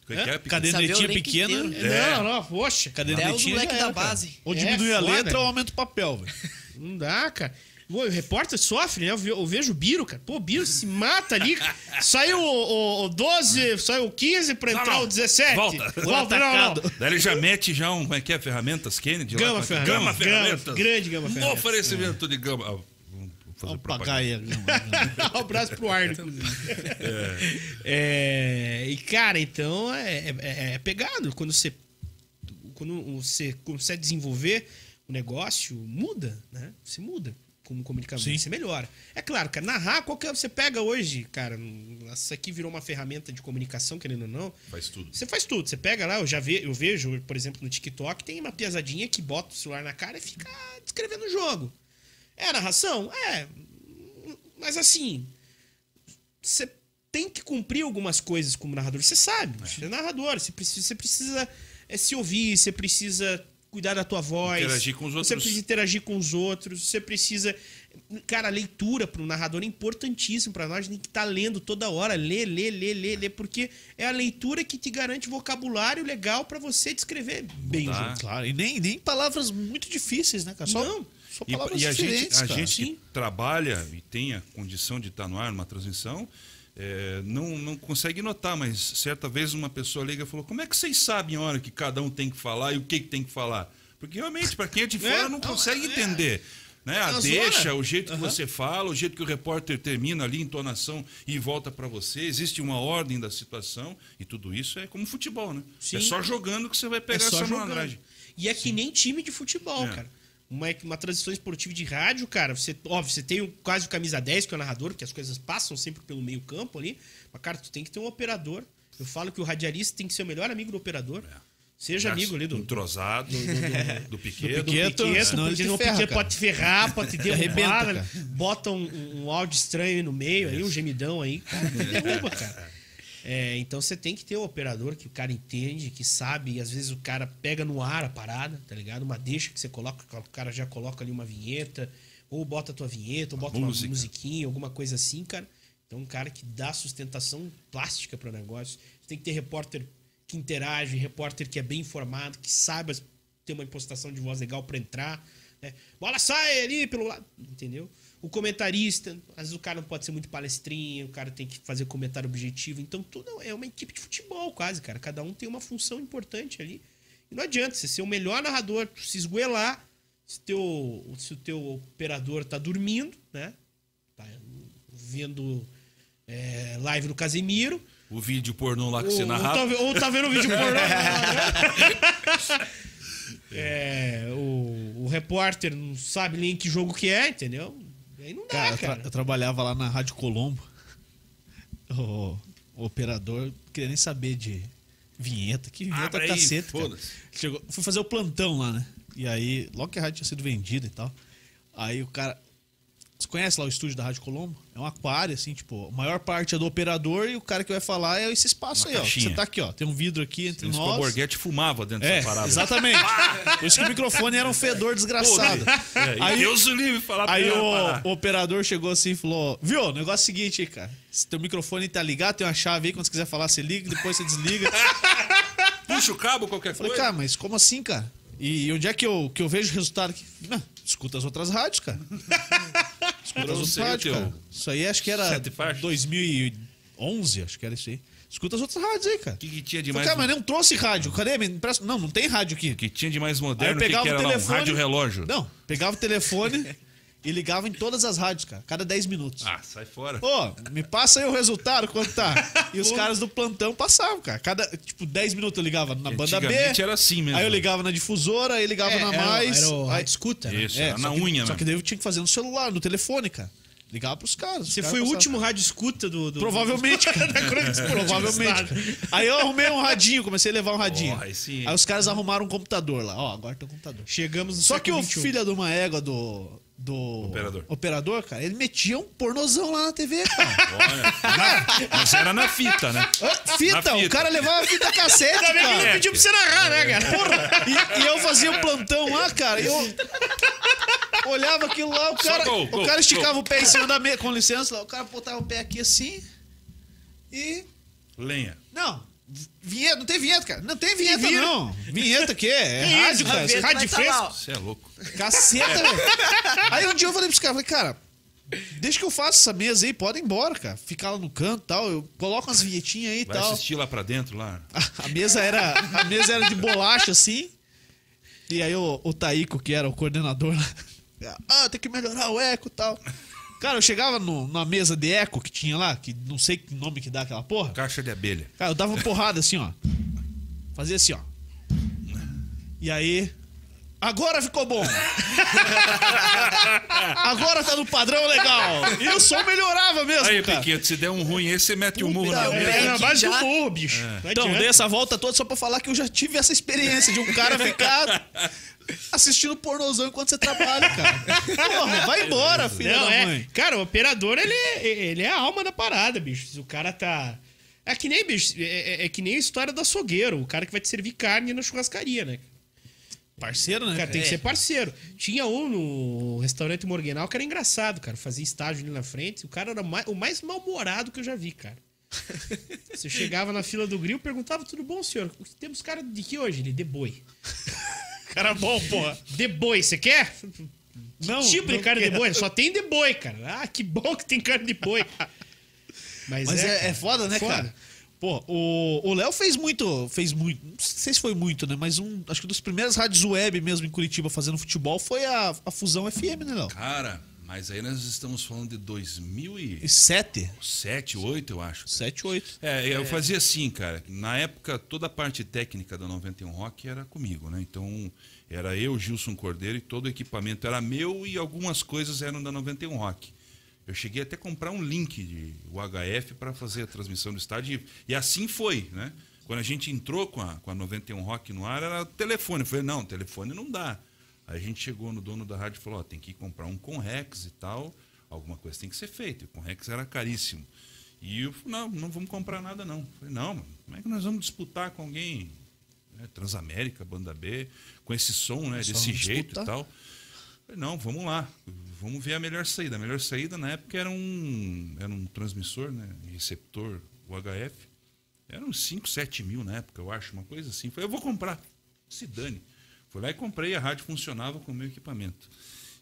É, Pico? Saber Cadenetinha pequena. inteiro. Não, não, poxa. Até Cadenetinha o moleque já da base. Ou É, diminui a letra ou aumenta o papel, velho. Não dá, cara. Pô, o repórter sofre, né? Eu ve- eu vejo o Biro, cara. Pô, o Biro se mata ali. Saiu o, o, o 12, saiu o 15 pra entrar não. o 17. Volta. Volta, não, não. Daí ele já mete já um, como é que é, ferramentas Kennedy? lá, Gama é é? Ferramentas. Gama Gama, Ferramentas. grande Gama Um Ferramentas. oferecimento de Gama. Fazer Vamos propaganda. aí. um abraço pro Arno, inclusive. É, e, cara, então é, é- é pegado. Quando você, quando você consegue desenvolver o negócio, muda, né? Você muda como comunicador, Sim. você melhora. É claro, cara, narrar, qualquer. Você pega hoje, cara, isso aqui virou uma ferramenta de comunicação, querendo ou não. Faz tudo. Você faz tudo. Você pega lá, eu já ve, eu vejo, por exemplo, no TikTok, tem uma piazadinha que bota o celular na cara e fica descrevendo o jogo. É narração? É. Mas assim, você tem que cumprir algumas coisas como narrador. Você sabe, você é narrador, você precisa, você precisa é, se ouvir, você precisa cuidar da tua voz. Interagir com os Você outros. precisa interagir com os outros, você precisa. Cara, a leitura para o narrador é importantíssimo para nós, a gente tem que estar lendo toda hora, ler, ler, ler, ler, ler, porque é a leitura que te garante vocabulário legal para você descrever bem o Tá. jogo. Claro, e nem, nem palavras muito difíceis, né, cara? Só, Não. E, palavras e a gente, a gente que trabalha e tem a condição de estar no ar numa transmissão, é, não, não consegue notar, mas certa vez uma pessoa liga e falou: Como é que vocês sabem a hora que cada um tem que falar e o que, que tem que falar? Porque realmente, para quem é de fora, não não, consegue é. entender. Né? A uma deixa, o jeito que você fala, o jeito que o repórter termina ali, entonação e volta para você. Existe uma ordem da situação e tudo isso é como futebol, né? Sim. É só jogando que você vai É pegar só essa malandragem. E é que nem time de futebol, É. cara. Uma, uma transição esportiva de rádio, cara, você, óbvio, você tem o, quase o camisa 10, que é o narrador, porque as coisas passam sempre pelo meio campo ali. Mas, cara, tu tem que ter um operador. Eu falo que o radialista tem que ser o melhor amigo do operador. Seja Já amigo ali do, Entrosado, do, Piquet. do Piquet. Piquet, senão ele porque te o ferra, Piquet cara. pode te ferrar, pode te derrubar, né? bota um, um áudio estranho aí no meio, aí, um gemidão aí, cara, te derruba, cara. É, então você tem que ter o operador que o cara entende, que sabe, e às vezes o cara pega no ar a parada, tá ligado? Uma deixa que você coloca, o cara já coloca ali uma vinheta, ou bota a tua vinheta, ou bota música. uma musiquinha, alguma coisa assim, cara. Então um cara que dá sustentação plástica pro negócio. Você tem que ter repórter que interage, repórter que é bem informado, que saiba ter uma impostação de voz legal pra entrar. Né? Bola sai ali pelo lado, entendeu? O comentarista, às vezes o cara não pode ser muito palestrinho, o cara tem que fazer comentário objetivo. Então, tudo é uma equipe de futebol, quase, cara. Cada um tem uma função importante ali. E não adianta você ser o melhor narrador, se esgoelar, se, teu, se o teu operador tá dormindo, né? Tá vendo é, live do Casemiro. O vídeo pornô lá que você Ou, ou, narrava. tá, ve- ou tá vendo o vídeo pornô. é, o, o repórter não sabe nem que jogo que é, entendeu? Aí não dá, Cara, cara. eu, tra- eu trabalhava lá na Rádio Colombo. O, o operador não queria nem saber de vinheta. Que vinheta Abre é aí, cara. Chegou, fui fazer o plantão lá, né? E aí, logo que a rádio tinha sido vendida e tal. Aí o cara. Você conhece lá o estúdio da Rádio Colombo? É um aquário, assim, tipo, a maior parte é do operador e o cara que vai falar é esse espaço Uma aí, ó. caixinha. Você tá aqui, ó. Tem um vidro aqui entre Esse nós. Borghetti fumava dentro É, dessa parada. exatamente. Por isso que o microfone era um fedor desgraçado. É, e Aí- Deus o livre falar Aí o, o operador chegou assim e falou: Viu, o negócio é o seguinte aí, cara. Se teu microfone tá ligado, tem uma chave aí, quando você quiser falar, você liga, depois você desliga. Puxa o cabo, qualquer Falei, coisa. cara, mas como assim, cara? E onde é que eu, que eu vejo o resultado aqui? Não, escuta as outras rádios, cara. Escuta as outras rádios, cara. Isso aí acho que era sete faixas. 2011, acho que era isso aí. Escuta as outras rádios aí, cara. O que, que tinha de mais, cara, mas não trouxe rádio. Cadê? Me empresta- Não, não tem rádio aqui. que tinha de mais Aí eu moderno? O que, pegava que era o lá? Um telefone. rádio relógio? Não, pegava o telefone e ligava em todas as rádios, cara. Cada 10 minutos. Ah, sai fora. Pô, me passa aí o resultado, quanto tá? E os caras do plantão passavam, cara. Cada, tipo, 10 minutos eu ligava na banda B. Era assim mesmo. Aí eu ligava na difusora, aí ligava É, na era, mais. era o aí, rádio escuta, né? Isso, é, era só na que- unha, Só né? que daí eu tinha que fazer no celular, no telefone, cara. Ligava pros caras. os Você caras foi o passavam. último rádio escuta do. do Provavelmente, cara. Provavelmente. Aí eu arrumei um radinho, comecei a levar um radinho. Oh, aí sim. Aí os caras arrumaram um computador lá. Ó, agora tem um computador. Chegamos no Só que século o 21. filho de uma égua do. Do Operador. operador, cara, ele metia um pornozão lá na TV, cara. Olha, mas era na fita, né? Ah, Fita, Na o fita. cara levava fita cassete, Ainda bem que ele cara. pediu pra você narrar, né, cara? Porra, e, e eu fazia o plantão lá, cara, e eu olhava aquilo lá, o cara, gol, o gol, cara esticava gol. o pé em cima da mesa, com licença, o cara botava o pé aqui assim e... Lenha. Não, vinheta, não tem vinheta, cara. Não tem vinheta, vira. não. Vinheta o quê? É Que rádio, isso, cara. rádio vai tá fresco. Você é louco. Caceta, velho. Aí um dia eu falei pros caras, falei, cara, deixa que eu faça essa mesa aí, pode ir embora, cara. Ficar lá no canto e tal. Eu coloco umas vinhetinhas aí e Vai tal. assistir lá pra dentro, lá. A, a mesa era, a mesa era de bolacha, assim. E aí o, o Taíco, que era o coordenador lá, ah, tem que melhorar o eco e tal. Cara, eu chegava no, na mesa de eco que tinha lá, que não sei que nome que dá aquela porra. Caixa de abelha. Cara, eu dava uma porrada assim, ó. Fazia assim, ó. E aí. Agora ficou bom. Agora tá no padrão legal. E o som melhorava mesmo, Aí, cara. Piqueto, se der um ruim aí, você mete o murro na mesa. É na base do Já- burro, bicho. É. Não Então, dei essa volta toda só pra falar que eu já tive essa experiência de um cara ficar assistindo pornozão enquanto você trabalha, cara. Porra, vai embora, filha Não, da é. mãe. Cara, o operador, ele é, ele é a alma da parada, bicho. Se o cara tá. É que nem, bicho, é, é- é que nem a história do açougueiro, o cara que vai te servir carne na churrascaria, né? Parceiro, né? Cara, tem que É. ser parceiro. Tinha um no restaurante Morgenal que era engraçado, cara. Fazia estágio ali na frente. O cara era mais- o mais mal-humorado que eu já vi, cara. Você chegava na fila do grill, perguntava, tudo bom, senhor? Temos cara de que hoje? Ele, de boi. Cara bom, porra. De boi, você quer? Não, tipo de não de quero. boi? Só tem de boi, cara. Ah, que bom que tem carne de boi. Mas, Mas é, cara, é foda, né, foda. cara? Pô, o Léo fez muito, fez muito, não sei se foi muito, né? Mas um, acho que das primeiras rádios web mesmo em Curitiba fazendo futebol foi a, a Fusão FM, né, Léo? Cara, mas aí nós estamos falando de 2007, E sete? 2008, eu acho. Sete, oito. É, eu fazia assim, cara. Na época, toda a parte técnica da 91 Rock era comigo, né? Então, era eu, Gilson Cordeiro, e todo o equipamento era meu e algumas coisas eram da 91 Rock. Eu cheguei até a comprar um link de UHF para fazer a transmissão do estádio e, e assim foi, né? Quando a gente entrou com a, com a 91 Rock no ar, era telefone. Eu falei, não, telefone não dá. Aí a gente chegou no dono da rádio e falou, ó, tem que comprar um Conrex e tal, alguma coisa tem que ser feita. E o Conrex era caríssimo. E eu falei, não, não vamos comprar nada não. Eu falei, não, mano, como é que nós vamos disputar com alguém, né, Transamérica, Banda B, com esse som, né, desse jeito disputar. e tal. Eu falei, não, vamos lá, vamos ver a melhor saída. A melhor saída na época era um, era um transmissor, né, receptor UHF. Era uns 5, 7 mil na época, eu acho, uma coisa assim. Falei, eu vou comprar, se dane. Fui lá e comprei, a rádio funcionava com o meu equipamento.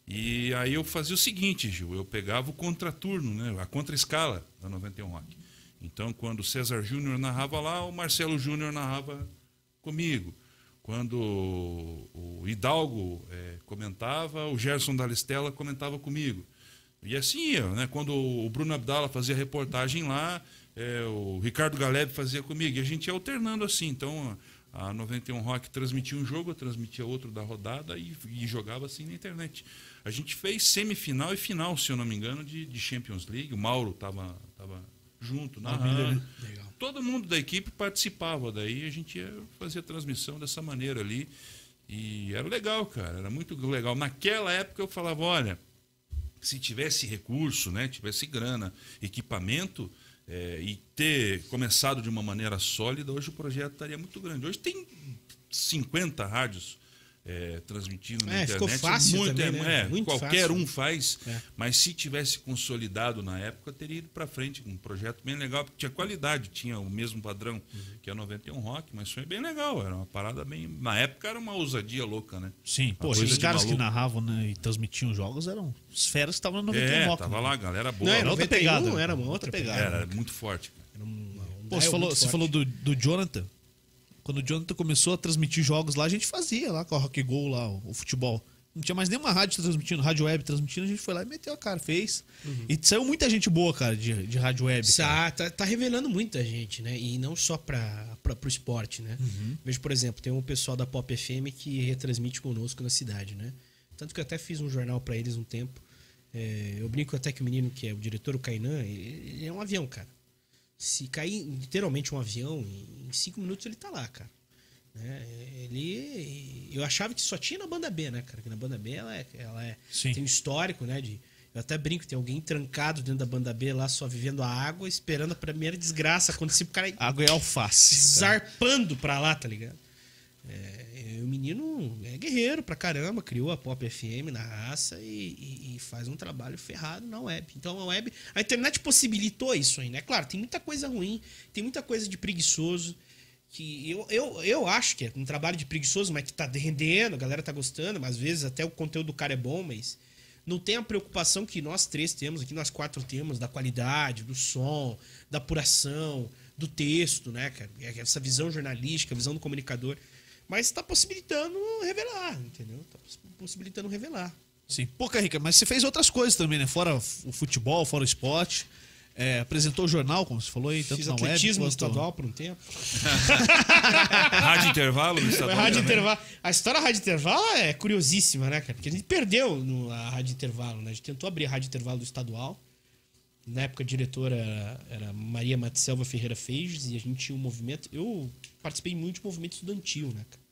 E aí eu fazia o seguinte, Gil, eu pegava o contraturno, né, a contra-escala da 91 Rock. Então, quando o César Júnior narrava lá, o Marcelo Júnior narrava comigo. Quando o Hidalgo é, comentava, o Gerson Dalistella comentava comigo. E assim ia, né? Quando o Bruno Abdala fazia reportagem lá, é, o Ricardo Galeb fazia comigo. E a gente ia alternando assim. Então, a 91 Rock transmitia um jogo, eu transmitia outro da rodada e, e, jogava assim na internet. A gente fez semifinal e final, se eu não me engano, de, de Champions League. O Mauro estava tava junto, narrando. Legal. Todo mundo da equipe participava. Daí a gente ia fazer a transmissão dessa maneira ali. E era legal, cara. Era muito legal. Naquela época eu falava, olha, se tivesse recurso, né, tivesse grana, equipamento, é, e ter começado de uma maneira sólida, hoje o projeto estaria muito grande. Hoje tem 50 rádios é, transmitindo na é, internet. Ficou fácil muito, também, né? é, muito qualquer fácil. um faz, É. mas se tivesse consolidado na época, teria ido para frente com um projeto bem legal, porque tinha qualidade, tinha o mesmo padrão Uhum. que a 91 Rock, mas foi bem legal, era uma parada bem. Na época era uma ousadia louca, né? Sim, Uma pô, os caras que maluco. narravam né, e transmitiam jogos eram os feras que estavam no 91 É, Rock. tava né? lá, galera boa. Não, Era era outra 91, pegada. era uma Outra pegada. Era muito forte. cara. Era um- um Pô, você falou, você forte. falou do, do Jonathan. Quando o Jonathan começou a transmitir jogos lá, a gente fazia lá com a Rock Go lá, o, o futebol. Não tinha mais nenhuma rádio transmitindo, rádio web transmitindo, a gente foi lá e meteu a cara, fez. E saiu muita gente boa, cara, de, de rádio web. Tá, tá, tá revelando muita gente, né? E não só para o esporte, né? Vejo, por exemplo, tem um pessoal da Pop FM que retransmite conosco na cidade, né? Tanto que eu até fiz um jornal para eles um tempo. É, eu brinco até que o menino que é o diretor, o Kainan, ele, ele é um avião, cara. Se cair literalmente um avião, em cinco minutos ele tá lá, cara. Né? Ele. Eu achava que só tinha na banda B, né, cara? Que na banda B ela é. Ela é Sim. tem um histórico, né? De, eu até brinco, tem alguém trancado dentro da banda B lá, só vivendo a água, esperando a primeira desgraça acontecer pro cara Água é alface. zarpando pra lá, tá ligado? É, e o menino é guerreiro pra caramba, criou a Pop FM na raça e, e- e faz um trabalho ferrado na web. Então a web. A internet possibilitou isso aí, né? Claro, tem muita coisa ruim, tem muita coisa de preguiçoso. Que eu, eu, eu acho que é um trabalho de preguiçoso, mas que tá rendendo, a galera tá gostando, mas às vezes até o conteúdo do cara é bom, mas não tem a preocupação que nós três temos, aqui nós quatro temos, da qualidade, do som, da apuração, do texto, né, cara? É Essa visão jornalística, a visão do comunicador. Mas está possibilitando revelar, entendeu? Está possibilitando revelar. Sim. Pô, Carrica, mas você fez outras coisas também, né? Fora o futebol, fora o esporte. É, apresentou o jornal, como você falou aí, tanto Fiz na web atletismo quanto... estadual por um tempo. Rádio intervalo no estadual rádio também. intervalo. A história da rádio intervalo é curiosíssima, né, cara? Porque a gente perdeu no, a rádio intervalo, né? A gente tentou abrir a rádio intervalo do estadual. Na época a diretora era, era Maria Matselva Ferreira Feijes e a gente tinha um movimento. Eu participei muito de movimento estudantil, né, cara?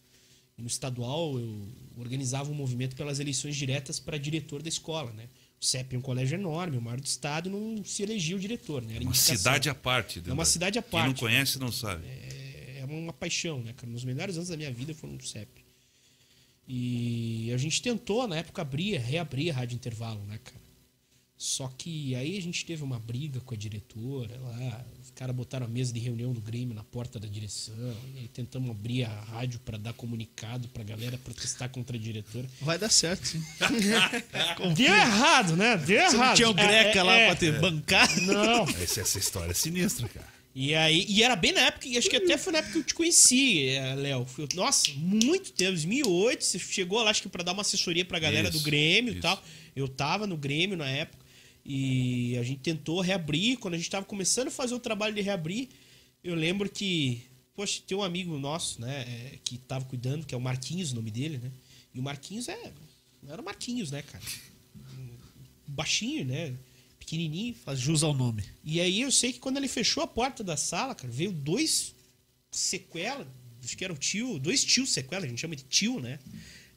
E no estadual eu organizava um movimento pelas eleições diretas para diretor da escola, né? O CEP é um colégio enorme, o maior do estado, e não se elegia o diretor, né? Era Uma indicação. cidade à parte. É uma cidade à Quem não parte. conhece não sabe. é uma paixão, né, cara? Nos melhores anos da minha vida foram no CEP. E a gente tentou, na época, abrir, reabrir a Rádio Intervalo, né, cara? Só que aí a gente teve uma briga com a diretora lá. Os caras botaram a mesa de reunião do Grêmio na porta da direção. E aí tentamos abrir a rádio para dar comunicado pra galera protestar contra a diretora. Vai dar certo, sim. Deu errado, né? Deu Você errado. não tinha o Greca É, lá é, pra ter bancado? Não. Essa, essa história é sinistra, cara. E aí, e era bem na época, e acho que até foi na época que eu te conheci, eh, Léo. Nossa, muito tempo, 2008, você chegou lá, acho que pra dar uma assessoria pra galera Isso, do Grêmio e isso. tal. Eu tava no Grêmio na época, e a gente tentou reabrir, quando a gente tava começando a fazer o trabalho de reabrir, eu lembro que, poxa, tem um amigo nosso, né, eh, que tava cuidando, que é o Marquinhos, o nome dele, né? E o Marquinhos é, era o Marquinhos, né, cara? Baixinho, né? Pequenininho, Faz jus ao nome. e aí eu sei que quando ele fechou a porta da sala, cara, veio dois sequela, acho que era o tio, dois tios sequela, a gente chama de tio, né?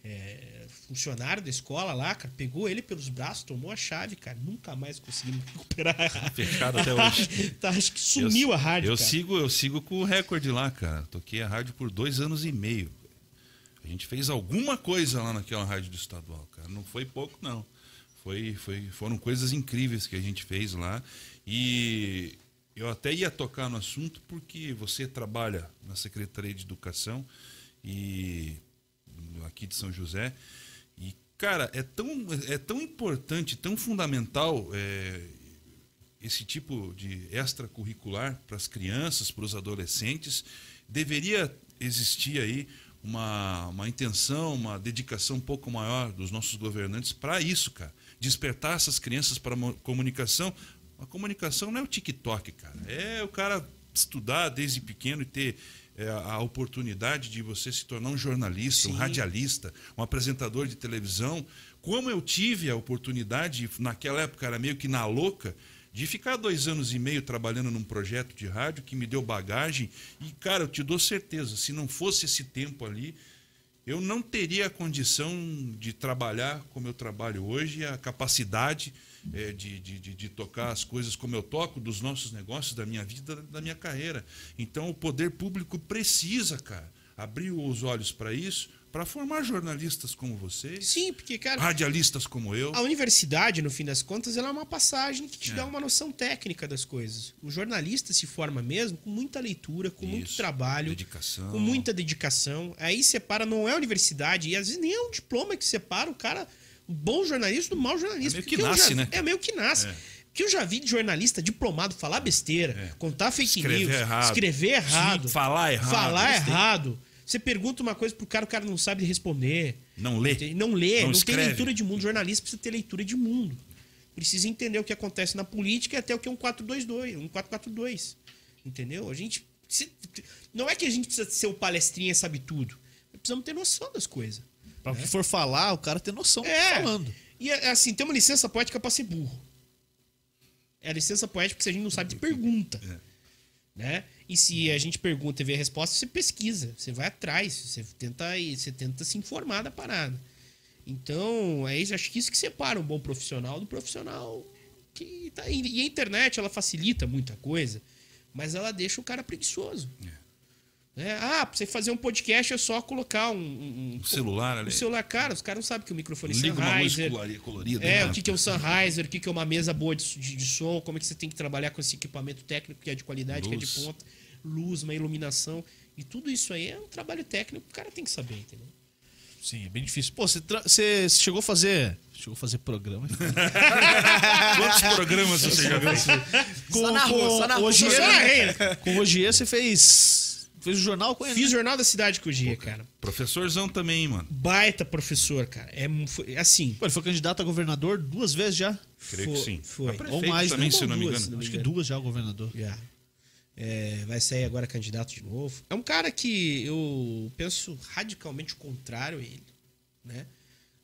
É, funcionário da escola lá, cara, pegou ele pelos braços, tomou a chave, cara, nunca mais conseguimos recuperar. Fechado até hoje. tá, acho que sumiu eu, a rádio, Eu cara. sigo, eu sigo com o recorde lá, cara. Toquei a rádio por dois anos e meio. A gente fez alguma coisa lá naquela rádio do estadual, cara. Não foi pouco, não. Foi, foi, foram coisas incríveis que a gente fez lá. E eu até ia tocar no assunto porque você trabalha na Secretaria de Educação e aqui de São José. Cara, é tão, é tão importante, tão fundamental é, esse tipo de extracurricular para as crianças, para os adolescentes. Deveria existir aí uma, uma intenção, uma dedicação um pouco maior dos nossos governantes para isso, cara. Despertar essas crianças para a comunicação. A comunicação não é o TikTok, cara. É o cara estudar desde pequeno e ter é, a oportunidade de você se tornar um jornalista, Sim. um radialista, um apresentador de televisão. Como eu tive a oportunidade, naquela época era meio que na louca, de ficar dois anos e meio trabalhando num projeto de rádio que me deu bagagem. E, cara, eu te dou certeza, se não fosse esse tempo ali, eu não teria a condição de trabalhar como eu trabalho hoje, a capacidade é, de, de, de, tocar as coisas como eu toco, dos nossos negócios, da minha vida, da minha carreira. Então, o poder público precisa, cara, abrir os olhos para isso, para formar jornalistas como vocês. Sim, porque, cara. Radialistas como eu. A universidade, no fim das contas, ela é uma passagem que te é. dá uma noção técnica das coisas. O jornalista se forma mesmo com muita leitura, com Isso, muito trabalho. Dedicação. Com muita dedicação. Aí separa, não é a universidade, e às vezes nem é um diploma que separa o cara, bom jornalista do mau jornalista. É meio que nasce, já, né? É meio que nasce. É que eu já vi de jornalista diplomado falar besteira, é. contar fake escrever news, errado. escrever errado, Sim, falar errado, falar errado. Você pergunta uma coisa pro cara, o cara não sabe responder. Não lê. Não lê, não, não tem leitura de mundo. O jornalista precisa ter leitura de mundo. Precisa entender o que acontece na política e até o que é um 422, um 442. Entendeu? A gente. Não é que a gente precisa ser o palestrinha e sabe tudo. Precisamos ter noção das coisas. Para o né? que for falar, o cara ter noção do que tá falando. E assim, tem uma licença poética para ser burro. É a licença poética porque a gente não sabe de pergunta. É. Né? E se a gente pergunta e vê a resposta, você pesquisa, você vai atrás, você tenta, você tenta se informar da parada. Então, é isso, acho que isso que separa um bom profissional do profissional que tá. E a internet, ela facilita muita coisa, mas ela deixa o cara preguiçoso. É. É, ah, pra você fazer um podcast é só colocar um, um, um celular ali. Um celular, cara, os caras não sabem que o microfone é Liga Sennheiser. Uma luz colorida, é, né? o que, que é um Sennheiser, o que, que é uma mesa boa de, de, de, som, como é que você tem que trabalhar com esse equipamento técnico que é de qualidade, luz. que é de ponta, luz, uma iluminação. E tudo isso aí é um trabalho técnico que o cara tem que saber, entendeu? Sim, é bem difícil. Pô, você, você chegou a fazer. Chegou a fazer programa. Quantos programas você já viu? Com, só na rua, com, só na rua. Com o Rogier você fez Fez o jornal com ele? Fiz o Jornal da Cidade com o Gia, cara. Professorzão também, mano. Baita professor, cara. É foi, assim. Pô, ele foi candidato a governador duas vezes já. Creio que sim. Foi. Ou mais, também, né? se não me engano. engano. Acho que duas já o governador. Já. É, vai sair agora candidato de novo. É um cara que eu penso radicalmente o contrário a ele, né?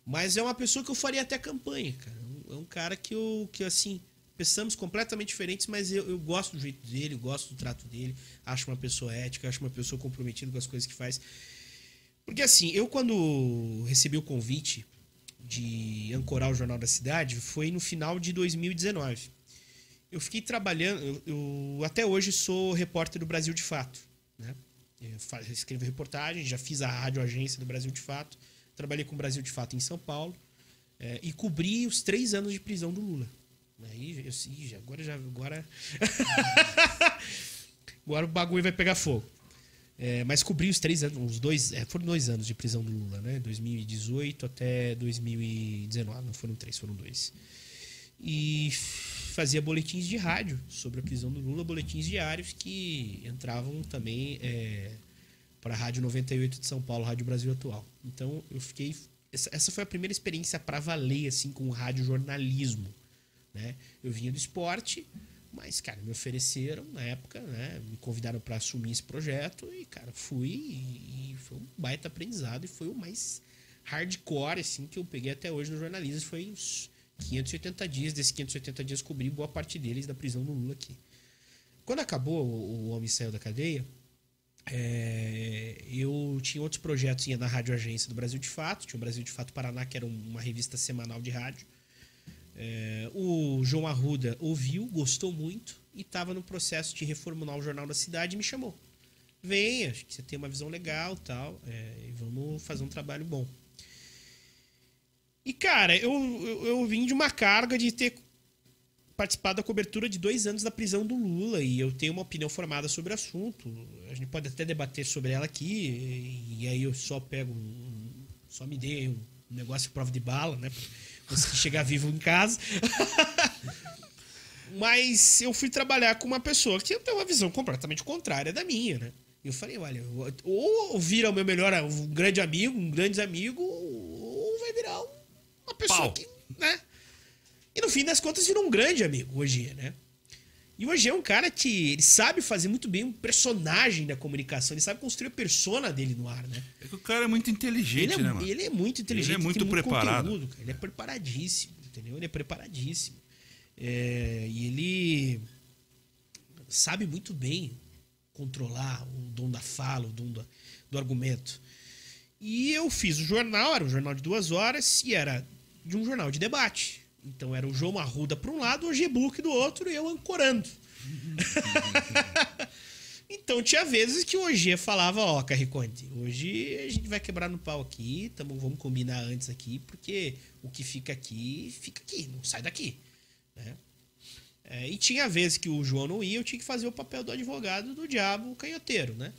Mas é uma pessoa que eu faria até campanha, cara. É um cara que eu, que assim, pensamos completamente diferentes, mas eu, eu gosto do jeito dele, gosto do trato dele, acho uma pessoa ética, acho uma pessoa comprometida com as coisas que faz. Porque assim, eu quando recebi o convite de ancorar o Jornal da Cidade, foi no final de 2019. Eu fiquei trabalhando, eu, eu até hoje sou repórter do Brasil de Fato, né? Eu escrevo reportagem, já fiz a rádio agência do Brasil de Fato, trabalhei com o Brasil de Fato em São Paulo é, e cobri os três anos de prisão do Lula. Aí eu agora já. Agora. agora o bagulho vai pegar fogo. É, mas cobri os três anos, uns dois. É, foram dois anos de prisão do Lula, né? 2018 até 2019. Não foram três, foram dois. E fazia boletins de rádio sobre a prisão do Lula, boletins diários que entravam também é, para a Rádio 98 de São Paulo, Rádio Brasil Atual. Então eu fiquei. Essa foi a primeira experiência para valer assim com o rádio jornalismo. Né? Eu vinha do esporte, mas, cara, me ofereceram na época, né? Me convidaram para assumir esse projeto e, cara, fui e, foi um baita aprendizado e foi o mais hardcore, assim, que eu peguei até hoje no jornalismo. Foi uns 580 dias. Desses 580 dias cobri boa parte deles da prisão do Lula aqui. Quando acabou, o, o homem saiu da cadeia, é, eu tinha outros projetos, ia na Rádio Agência do Brasil de Fato, tinha o Brasil de Fato Paraná, que era uma revista semanal de rádio. É, o João Arruda ouviu, gostou muito e estava no processo de reformular o Jornal da Cidade e me chamou. Venha, acho que você tem uma visão legal tal, é, e vamos fazer um trabalho bom. E, cara, eu, eu, eu, vim de uma carga de ter participado da cobertura de dois anos da prisão do Lula e eu tenho uma opinião formada sobre o assunto. A gente pode até debater sobre ela aqui, e, e aí eu só pego um, só me dê um negócio de prova de bala, né? Pra conseguir chegar vivo em casa. Mas eu fui trabalhar com uma pessoa que tem uma visão completamente contrária da minha, né? Eu falei, olha, ou vira o meu melhor, um grande amigo, um grande amigo, ou vai virar uma pessoa Pau. que, né? E no fim das contas virou um grande amigo hoje, né? E hoje é um cara que ele sabe fazer muito bem um personagem da comunicação, ele sabe construir a persona dele no ar, né? É que o cara é muito inteligente, Ele é, né, mano? ele é muito inteligente, Ele é muito tem preparado. conteúdo. Ele é preparadíssimo, entendeu? Ele é preparadíssimo. É, e ele sabe muito bem controlar o dom da fala, o dom da- do argumento. E eu fiz o jornal, era um jornal de duas horas, e era de um jornal de debate. Então era o João Arruda para um lado, o G-Book do outro, e eu ancorando. Então tinha vezes que o OG falava, ó, Carriconte, hoje a gente vai quebrar no pau aqui, tamo, vamos combinar antes aqui, porque o que fica aqui, fica aqui, não sai daqui. né? É, e tinha vezes que o João não ia, eu tinha que fazer o papel do advogado do diabo canhoteiro, né?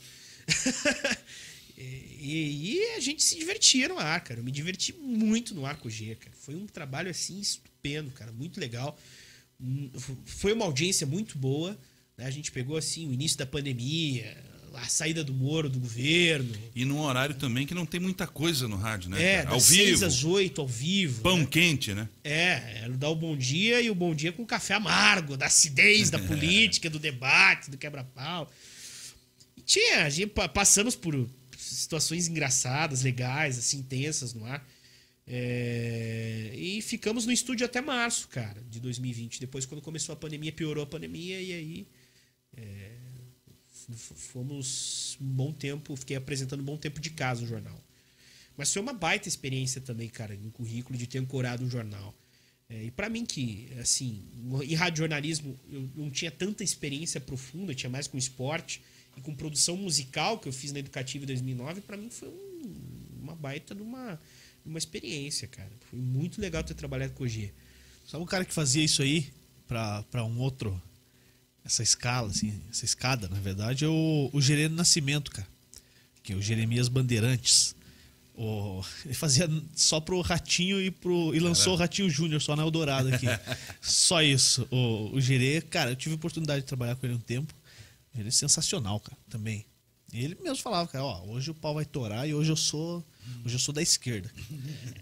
e, e a gente se divertia no ar, cara. Eu me diverti muito no ar com o G, cara. Foi um trabalho assim estupendo, cara, muito legal. Hum, Foi uma audiência muito boa. né? A gente pegou assim o início da pandemia, a saída do Moro do governo. E num horário também que não tem muita coisa no rádio, né? É? Ao das seis vivo, às oito ao vivo. pão né? quente, né? É, era dar o bom dia e o bom dia com café amargo, da acidez da política, do debate, do quebra-pau. E tinha, a gente pa- passamos por situações engraçadas, legais, assim, tensas no ar. É, e ficamos no estúdio até março, cara, de 2020. Depois, quando começou a pandemia, piorou a pandemia e aí é, fomos um bom tempo, fiquei apresentando um bom tempo de casa o jornal. Mas foi uma baita experiência também, cara, no currículo de ter ancorado um jornal. É, e pra mim que, assim, em radiojornalismo eu não tinha tanta experiência profunda, eu tinha mais com esporte e com produção musical que eu fiz na Educativa em 2009, pra mim foi um- uma baita de uma, uma experiência, cara. Foi muito legal ter trabalhado com o G. Sabe o cara que fazia isso aí pra, pra um outro. Essa escala, assim, essa escada, na verdade, é o, o Gerênio Nascimento, cara. Que é o Jeremias Bandeirantes. O, ele fazia só pro Ratinho e, pro, e lançou o Ratinho Júnior só na Eldorado aqui. só isso. O, o Gerê, cara, eu tive a oportunidade de trabalhar com ele um tempo. Ele é sensacional, cara, também. E ele mesmo falava, cara, ó, hoje o pau vai torar e hoje eu sou. Hoje eu sou da esquerda.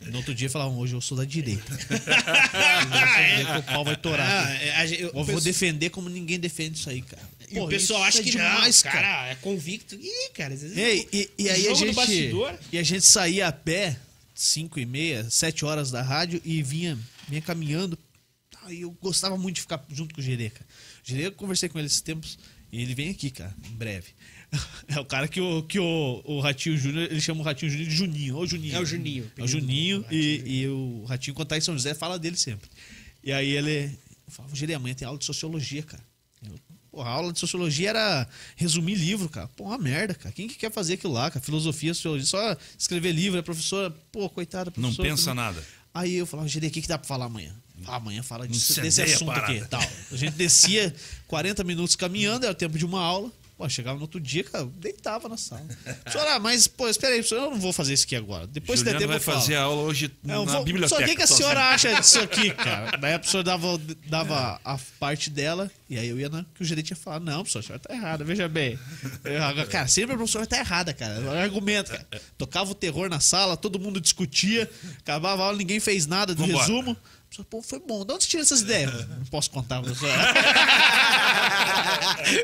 No outro dia falavam, hoje eu sou da direita. Eu o pau vai torar. Ah, é, eu- Eu vou penso- defender como ninguém defende isso aí, cara. E o Porra, pessoal acha é que demais, não, cara, é convicto. Ih, cara, às vezes Ei, e, e aí a gente. bastidor. E a gente saía a pé, 5 e meia, 7 horas da rádio, e vinha, vinha caminhando. Aí eu gostava muito de ficar junto com o Gerê, cara. O Gerê, eu conversei com ele esses tempos, e ele vem aqui, cara, em breve. É o cara que o, que o, o Ratinho Júnior, ele chama o Ratinho Júnior de Juninho. Ô, Juninho. É o Juninho, É o Juninho, e, e o Ratinho, quando tá em São José, fala dele sempre. E aí ele. Eu falava, Gerê, amanhã tem aula de sociologia, cara. Eu, Porra, a aula de sociologia era resumir livro, cara. Pô, uma merda, cara. Quem que quer fazer aquilo lá, cara? Filosofia, sociologia, só escrever livro, a professora, pô, coitada, Não professora. pensa também. nada. Aí eu falava, Gerê, o que, que dá pra falar amanhã? Ah, amanhã fala disso, desse assunto aqui. Tal. A gente descia 40 minutos caminhando, era o tempo de uma aula. Pô, chegava no outro dia, cara, deitava na sala. Professora, ah, mas, pô, espera aí, eu não vou fazer isso aqui agora. Depois se der Juliano tempo vai fazer a aula hoje É, na vou- biblioteca. Só o que, que a senhora acha disso aqui, cara? Daí a professora dava, dava a parte dela, e aí eu ia na que o gerente ia falar: Não, professor, a senhora tá errada, veja bem. Eu, cara, sempre a professora tá errada, cara. Argumento, cara. Tocava o terror na sala, todo mundo discutia, acabava a aula, ninguém fez nada de Vambora. resumo. Professora, Pô, foi bom. De onde você tira essas ideias? Não posso contar, professora.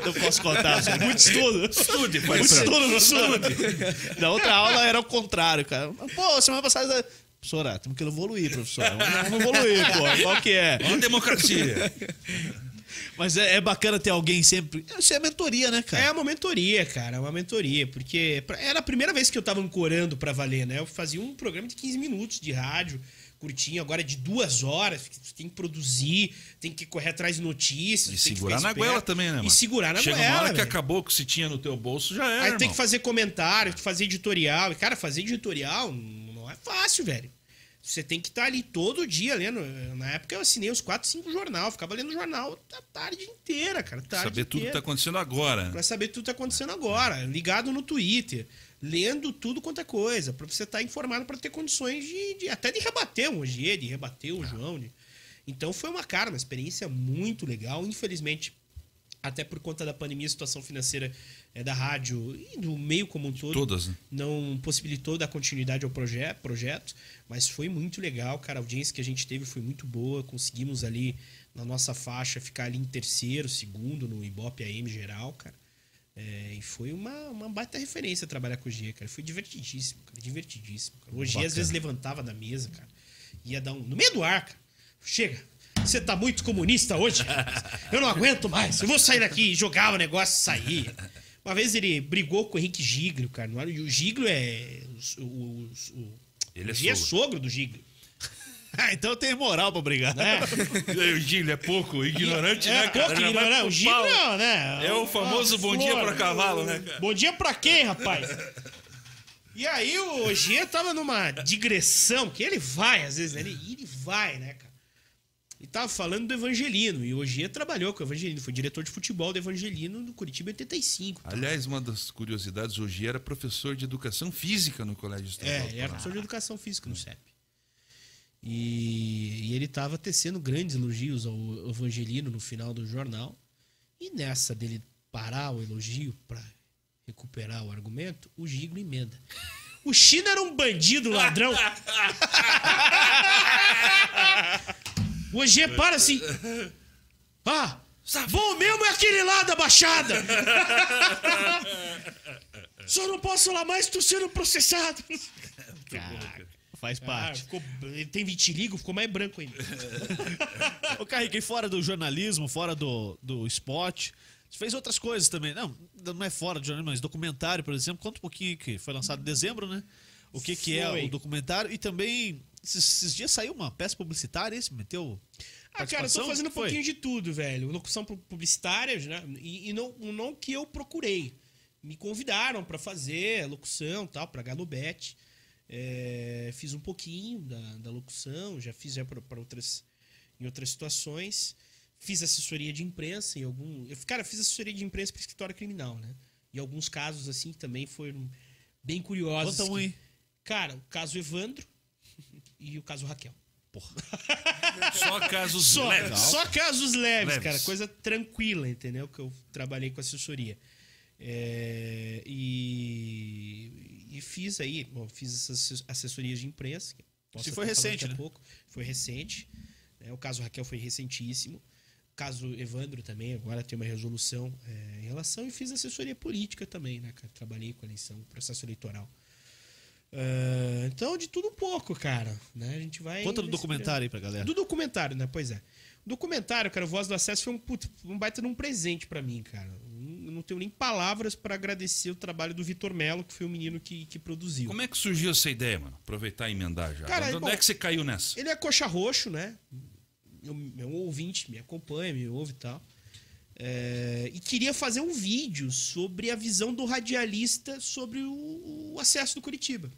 Não posso contar, professora. Muito estudo. Estude, pai. Muito estudo, professor. Na outra aula era o contrário, cara. Pô, semana passada. Professora, temos que evoluir, professora. Vamos evoluir, pô. Qual que é? A democracia. Mas é, é bacana ter alguém sempre. Isso é mentoria, né, cara? É uma mentoria, cara, é uma mentoria, porque era a primeira vez que eu tava ancorando pra valer, né? Eu fazia um programa de 15 minutos de rádio, curtinho, agora é de duas horas, que tem que produzir, tem que correr atrás de notícias. E tem que segurar na goela também, né, mano? E segurar na Chega goela, uma hora que acabou o que se tinha no teu bolso, já era, Aí tem irmão. que fazer comentário, fazer editorial. E, cara, fazer editorial não é fácil, velho. Você tem que estar ali todo dia lendo. Na época eu assinei os 4, 5 jornal. Ficava lendo jornal a tarde inteira, cara. Tarde Saber tudo que inteira. tá acontecendo agora. Pra saber tudo que tá acontecendo agora. Ligado no Twitter. Lendo tudo quanto é coisa, pra você estar informado para ter condições de, de- até de rebater um Ogier, de rebater o João. de- Então foi uma cara, uma experiência muito legal. Infelizmente, até por conta da pandemia, a situação financeira é, da rádio e do meio como um todo Todas, né? não possibilitou dar continuidade ao proje projeto, mas foi muito legal, cara. A audiência que a gente teve foi muito boa. Conseguimos ali na nossa faixa ficar ali em terceiro, segundo no Ibope AM geral, cara. É, e foi uma, uma baita referência trabalhar com o G, cara. Foi divertidíssimo, cara. Divertidíssimo. Cara. O G às vezes levantava da mesa, cara. Ia dar um. No meio do ar, cara. Chega. Você tá muito comunista hoje? Eu não aguento mais. Eu vou sair daqui. Jogava o negócio e saía. Uma vez ele brigou com o Henrique Giglio, cara. E o Giglio é. O, o, o, Ele é o G sogro. sogro do Giglio. Ah, então tem moral pra brigar. Né? O Gílio é pouco ignorante, é né, cara? pouco ignorante. O Giglio, pau. né? É o famoso Ah, bom dia flor. pra cavalo, né, cara? Bom dia pra quem, rapaz? E aí o Gia tava numa digressão, que ele vai, às vezes, né? Ele, ele vai, né, cara? E tava falando do Evangelino. E o Gia trabalhou com o Evangelino. Foi diretor de futebol do Evangelino no Curitiba em 85. Aliás, uma das curiosidades, hoje era professor de educação física no Colégio Estadual. É, ele era professor de educação física no CEP. E, e ele tava tecendo grandes elogios ao Evangelino no final do jornal. E nessa dele parar o elogio pra recuperar o argumento, o Giglio emenda. O China era um bandido ladrão. o EG para assim. Ah, bom mesmo é aquele lá da Baixada. Só não posso falar mais, tô sendo processado. Cara, Faz ah, parte. ficou, ele tem vitiligo, ficou mais branco ainda. Ô, Carrique, e fora do jornalismo, fora do, do esporte, você fez outras coisas também. Não, não é fora do jornalismo, mas documentário, por exemplo. Conta um pouquinho que foi lançado em dezembro, né? O que, que é o documentário. E também, esses, esses dias saiu uma peça publicitária, esse meteu. Ah, cara, eu tô fazendo um pouquinho de tudo, velho. Locução pu- publicitária, né? E, e não, não que eu procurei. Me convidaram pra fazer locução e tal, pra Galubete. É, fiz um pouquinho da, da locução, já fiz já pra, pra outras, em outras situações. Fiz assessoria de imprensa em algum. Eu, cara, fiz assessoria de imprensa para escritório criminal, né? E alguns casos, assim, também foram bem curiosos. Conta um que- aí. Cara, o caso Evandro e o caso Raquel. Só casos Só, leves. só casos leves, Leves. cara. Coisa tranquila, entendeu? Que eu trabalhei com assessoria. É, e, e fiz aí, bom, fiz essas assessorias de imprensa. Se foi recente, daqui a né? pouco. Foi recente. né? O caso Raquel foi recentíssimo. O caso Evandro também, agora tem uma resolução é, em relação. E fiz assessoria política também, né, cara? Trabalhei com a eleição, processo eleitoral. Ah, então, de tudo um pouco, cara. Né? A gente vai. Conta do documentário aí pra galera. do documentário, né? Pois é. O documentário, cara, o Voz do Acesso foi um, puto, um baita de um presente pra mim, cara. Não tenho nem palavras pra agradecer o trabalho do Vitor Melo, que foi o menino que, que produziu. Como é que surgiu essa ideia, mano? Aproveitar e emendar já. Cara, Onde bom, é que você caiu nessa? Ele é coxa roxo, né? Eu- Meu ouvinte me acompanha, me ouve e tal. É, e queria fazer um vídeo sobre a visão do radialista sobre o, o acesso do Curitiba.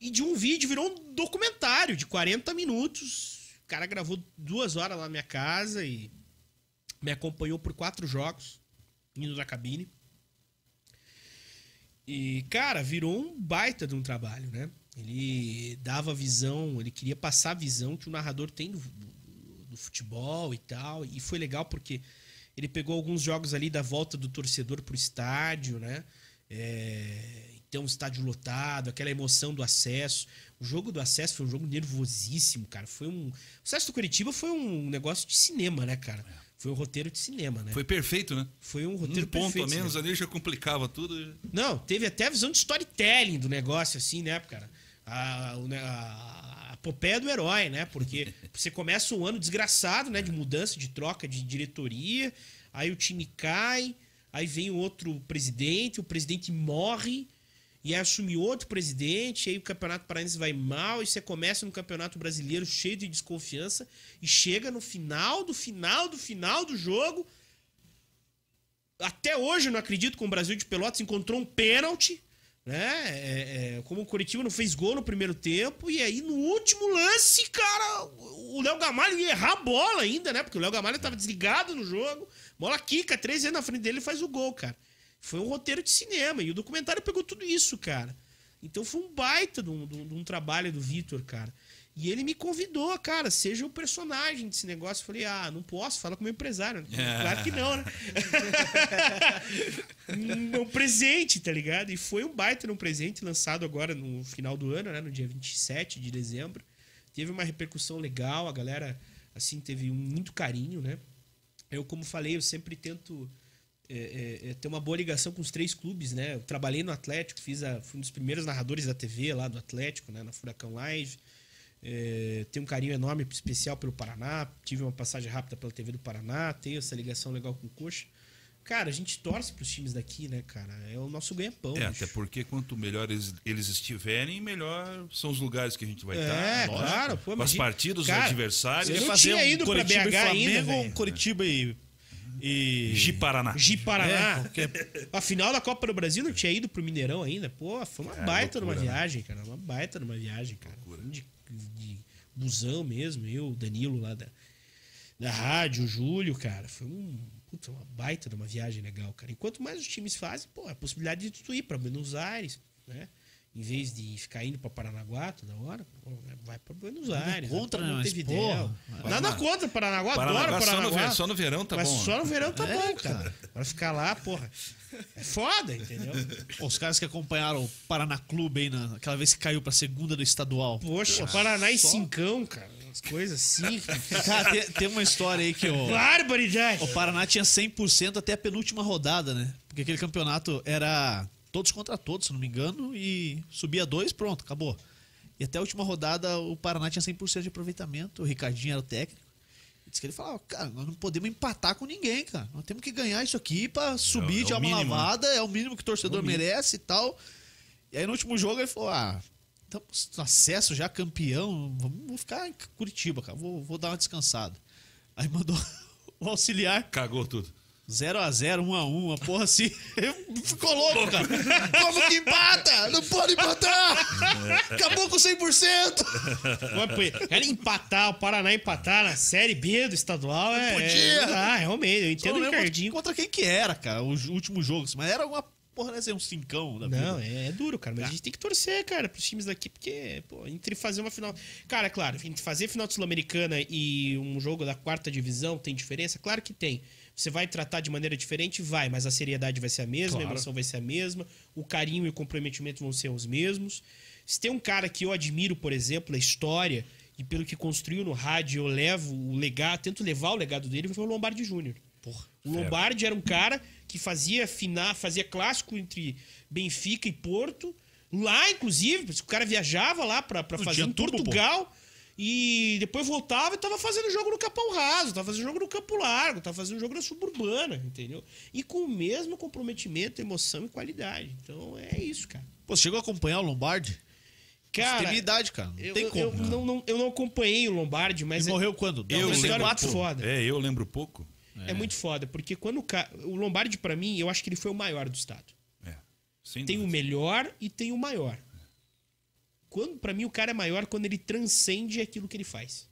E de um vídeo virou um documentário de 40 minutos. O cara gravou duas horas lá na minha casa e me acompanhou por quatro jogos, indo na cabine. E, cara, virou um baita de um trabalho, né? Ele dava visão, ele queria passar a visão que o narrador tem do, do- do futebol e tal. E foi legal porque ele pegou alguns jogos ali da volta do torcedor pro estádio, né? É, então, estádio lotado, aquela emoção do acesso. O jogo do acesso foi um jogo nervosíssimo, cara. Foi um. O acesso do Curitiba foi um negócio de cinema, né, cara? Foi um roteiro de cinema, né? Foi perfeito, né? Foi um Um roteiro ponto perfeito, a menos né? ali já complicava tudo. Não, teve até a visão de storytelling do negócio, assim, né, cara? A, a, a epopeia do herói, né? Porque você começa um ano desgraçado, né? De mudança, de troca de diretoria, aí o time cai, aí vem o outro presidente, o presidente morre, e aí assume outro presidente, aí o Campeonato Paraense vai mal, e você começa no Campeonato Brasileiro cheio de desconfiança, e chega no final do final do final do jogo, até hoje eu não acredito que o Brasil de Pelotas encontrou um pênalti, né? É, é, como o Curitiba não fez gol no primeiro tempo, e aí no último lance, cara, o Léo Gamalho ia errar a bola ainda, né? Porque o Léo Gamalho tava desligado no jogo, bola quica, três vezes na frente dele e faz o gol, cara. Foi um roteiro de cinema. E o documentário pegou tudo isso, cara. Então foi um baita de um, de um- de um trabalho do Vitor, cara. E ele me convidou, cara, seja o personagem desse negócio. Eu falei, ah, não posso, fala com o meu empresário. Claro que não, né? um presente, tá ligado? E foi um baita um presente lançado agora no final do ano, né? No dia 27 de dezembro. Teve uma repercussão legal, a galera, assim, teve muito carinho, né? Eu, como falei, eu sempre tento é, é, é, ter uma boa ligação com os três clubes, né? Eu trabalhei no Atlético, fiz a, fui um dos primeiros narradores da TV lá do Atlético, né? Na Furacão Live. É, tenho um carinho enorme, especial pelo Paraná. Tive uma passagem rápida pela TV do Paraná. Tenho essa ligação legal com o Coxa. Cara, a gente torce pros times daqui, né, cara? É o nosso ganha-pão. É, bicho. até porque quanto melhor eles, eles estiverem, melhor são os lugares que a gente vai É, estar. claro, pô, Com as partidas, Cara, os adversários. eu Quer não fazer tinha um ido Coritiba e BH ainda, Flamengo, velho. um Coritiba e. e... Gi Paraná. Gi Paraná. É, qualquer- A final da Copa do Brasil não tinha ido pro Mineirão ainda. Pô, foi uma É, baita loucura, numa né? viagem, cara. Uma baita numa viagem, cara. De, de busão mesmo, eu, o Danilo lá da, da rádio, o Júlio, cara. Foi um, puta, uma baita de uma viagem legal, cara. Enquanto mais os times fazem, pô, a possibilidade de tu ir pra Buenos Aires, né? Em vez de ficar indo pra Paranaguá toda hora, pô, vai pra Buenos Aires. contra, né? Mas, porra, Nada contra Paranaguá, Paranaguá adoro só Paranaguá. só no verão tá Mas bom, só né? no verão tá É, bom, cara. Pra ficar lá, porra. É foda, entendeu? Os caras que acompanharam o Paraná Clube aí naquela vez que caiu pra segunda do estadual. Poxa, Paraná e Cincão, cara. As coisas assim. Cara, tem, tem uma história aí que o, Barbaridade. o Paraná tinha 100% até a penúltima rodada, né? Porque aquele campeonato era todos contra todos, se não me engano, e subia dois, pronto, acabou. E até a última rodada o Paraná tinha 100% de aproveitamento, o Ricardinho era o técnico. E disse que ele falava, cara, nós não podemos empatar com ninguém, cara. Nós temos que ganhar isso aqui pra subir é de o alma mínimo, lavada, é o mínimo que o torcedor merece e tal. E aí no último jogo ele falou, ah, estamos no acesso já, campeão, vamos ficar em Curitiba, cara, vou, vou dar uma descansada. Aí mandou o auxiliar Cagou tudo. 0x0, 1x1, a porra assim. Ficou louco, cara. Como que empata? Não pode empatar! Acabou com 100%! Vai, pô, Cara, empatar, o Paraná empatar na Série B do estadual é. podia. Ah, realmente, eu entendo o Ricardinho. contra quem que era, cara, o último jogo. Mas era uma porra, né? ser um cincão da Não, vida. é, é duro, cara. Mas a gente tem que torcer, cara, pros times daqui, porque, pô, entre fazer uma final. Cara, é claro, entre fazer final de Sul-Americana e um jogo da quarta divisão tem diferença? Claro que tem. Você vai tratar de maneira diferente? Vai, mas a seriedade vai ser a mesma, Claro. a emoção vai ser a mesma, o carinho e o comprometimento vão ser os mesmos. Se tem um cara que eu admiro, por exemplo, a história, e pelo que construiu no rádio, eu levo o legado, tento levar o legado dele, foi o Lombardi Júnior. Porra. O Lombardi era um cara que fazia final, fazia clássico entre Benfica e Porto. Lá, inclusive, o cara viajava lá Não fazer em pô. E depois voltava e tava fazendo jogo no Capão Raso, tava fazendo jogo no Campo Largo, tava fazendo jogo na Suburbana, entendeu? E com o mesmo comprometimento, emoção e qualidade. Então é isso, cara. Pô, você chegou a acompanhar o Lombardi? Cara, tem minha idade, cara. Não eu, tem eu- como. eu não, não- eu não acompanhei o Lombardi, mas Ele é, morreu quando? Eu Não, lembro 94? muito foda. É, eu lembro pouco. é muito foda, porque quando o ca... o Lombardi, pra mim, eu acho que ele foi o maior do estado. É. Sem Tem o dúvida. melhor e tem o maior. Quando, para mim, o cara é maior quando ele transcende aquilo que ele faz.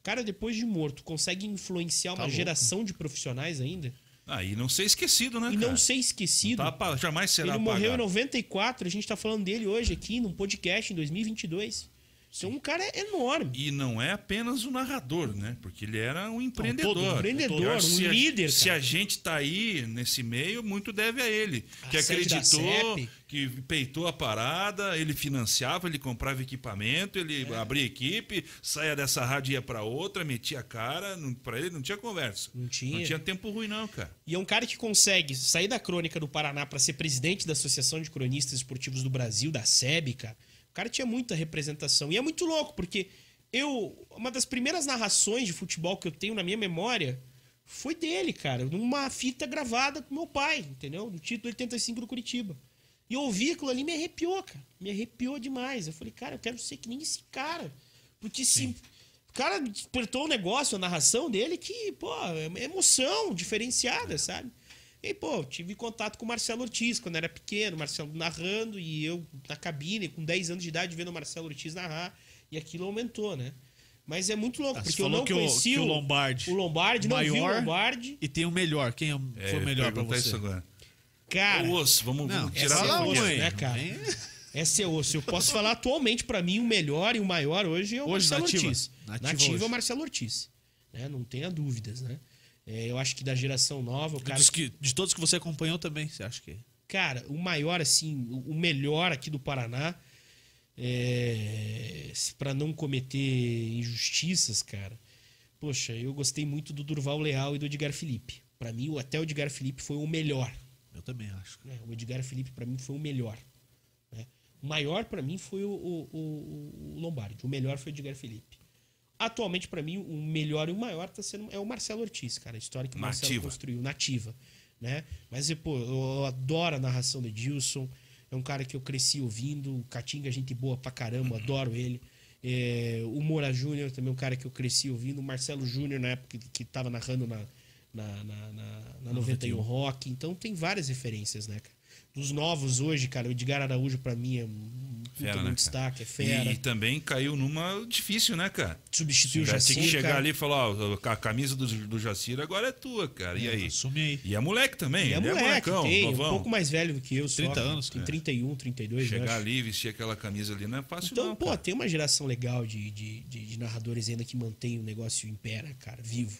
O cara, depois de morto, consegue influenciar uma louco. geração de profissionais ainda Ah, e não ser esquecido, né, e cara? não ser esquecido. Tá apa- jamais será ele morreu em apagado. 94, a gente tá falando dele hoje aqui num podcast em 2022. Então, um cara é enorme. E não é apenas o narrador, né? Porque ele era um empreendedor. todo empreendedor, Eu acho que um se a- líder, Se cara. a gente tá aí nesse meio, muito deve a ele. A que acreditou, que peitou a parada, ele financiava, ele comprava equipamento, ele É. abria equipe, saia dessa rádio e ia pra outra, metia a cara. Não, pra ele não tinha conversa. Não tinha. Não tinha tempo ruim, não, cara. E é um cara que consegue sair da crônica do Paraná para ser presidente da Associação de Cronistas Esportivos do Brasil, da SEB, cara. O cara tinha muita representação. E é muito louco, porque eu. Uma das primeiras narrações de futebol que eu tenho na minha memória foi dele, cara. Numa fita gravada com meu pai, entendeu? No título 85 do Curitiba. E eu ouvi aquilo ali me arrepiou, cara. Me arrepiou demais. Eu falei, cara, eu quero ser que nem esse cara. Porque se. O cara despertou um negócio, a narração dele, que, pô, é emoção diferenciada, sabe? E, pô, tive contato com o Marcelo Ortiz quando era pequeno, o Marcelo narrando e eu na cabine, com 10 anos de idade, vendo o Marcelo Ortiz narrar. E aquilo aumentou, né? Mas é muito louco, Ah, você porque eu falou não que o- conheci que o Lombardi O Lombardi, não vi o maior Lombardi. E tem o melhor. Quem é- É, foi o melhor pra você? isso agora. Cara, O osso, vamos, Não, vamos é tirar da osso, fonte. né, cara? Esse é osso. Eu posso falar atualmente, pra mim, o melhor e o maior hoje é o Hoje, Marcelo nativa. Ortiz. Nativa Nativa, é o Marcelo Ortiz. Né? Não tenha dúvidas, né? É, eu acho que da geração nova, o cara. Que- de todos que você acompanhou também, você acha que. Cara, o maior, assim, o melhor aqui do Paraná, é, para não cometer injustiças, cara. Poxa, eu gostei muito do Durval Leal e do Edgar Felipe. Pra mim, até o Edgar Felipe foi o melhor. Eu também acho. né? O Edgar Felipe, pra mim, foi o melhor. né? O maior, pra mim, foi o, o- o- o Lombardi. O melhor foi o Edgar Felipe. Atualmente, pra mim, o melhor e o maior tá sendo, é o Marcelo Ortiz, cara. A história que o Marcelo Nativa. construiu, nativa. Né? Mas, pô, eu adoro a narração do Edilson. É um cara que eu cresci ouvindo. O Catinga, é gente boa pra caramba, adoro ele. É, o Moura Júnior também é um cara que eu cresci ouvindo. O Marcelo Júnior, na época que, que tava narrando na, na, na, na, na 91 Rock. Então tem várias referências, né, cara? Dos novos hoje, cara, o Edgar Araújo pra mim é um Fera, né, destaque, é fera. E, também caiu numa difícil, né, cara? Substituiu o Já Jacir, tinha que chegar cara. ali e falar, ó, a camisa do, do Jacir agora é tua, cara. E aí? Assume aí. E é moleque também, E é ele moleque, molecão, tem, um pouco mais velho do que eu. só, 30 cara. anos, Tem é. 31, 32, eu Chegar ali e vestir aquela camisa ali não é fácil Então, não, pô, cara. tem uma geração legal de, de, de, de narradores ainda que mantém o negócio em pé, né, cara, vivo.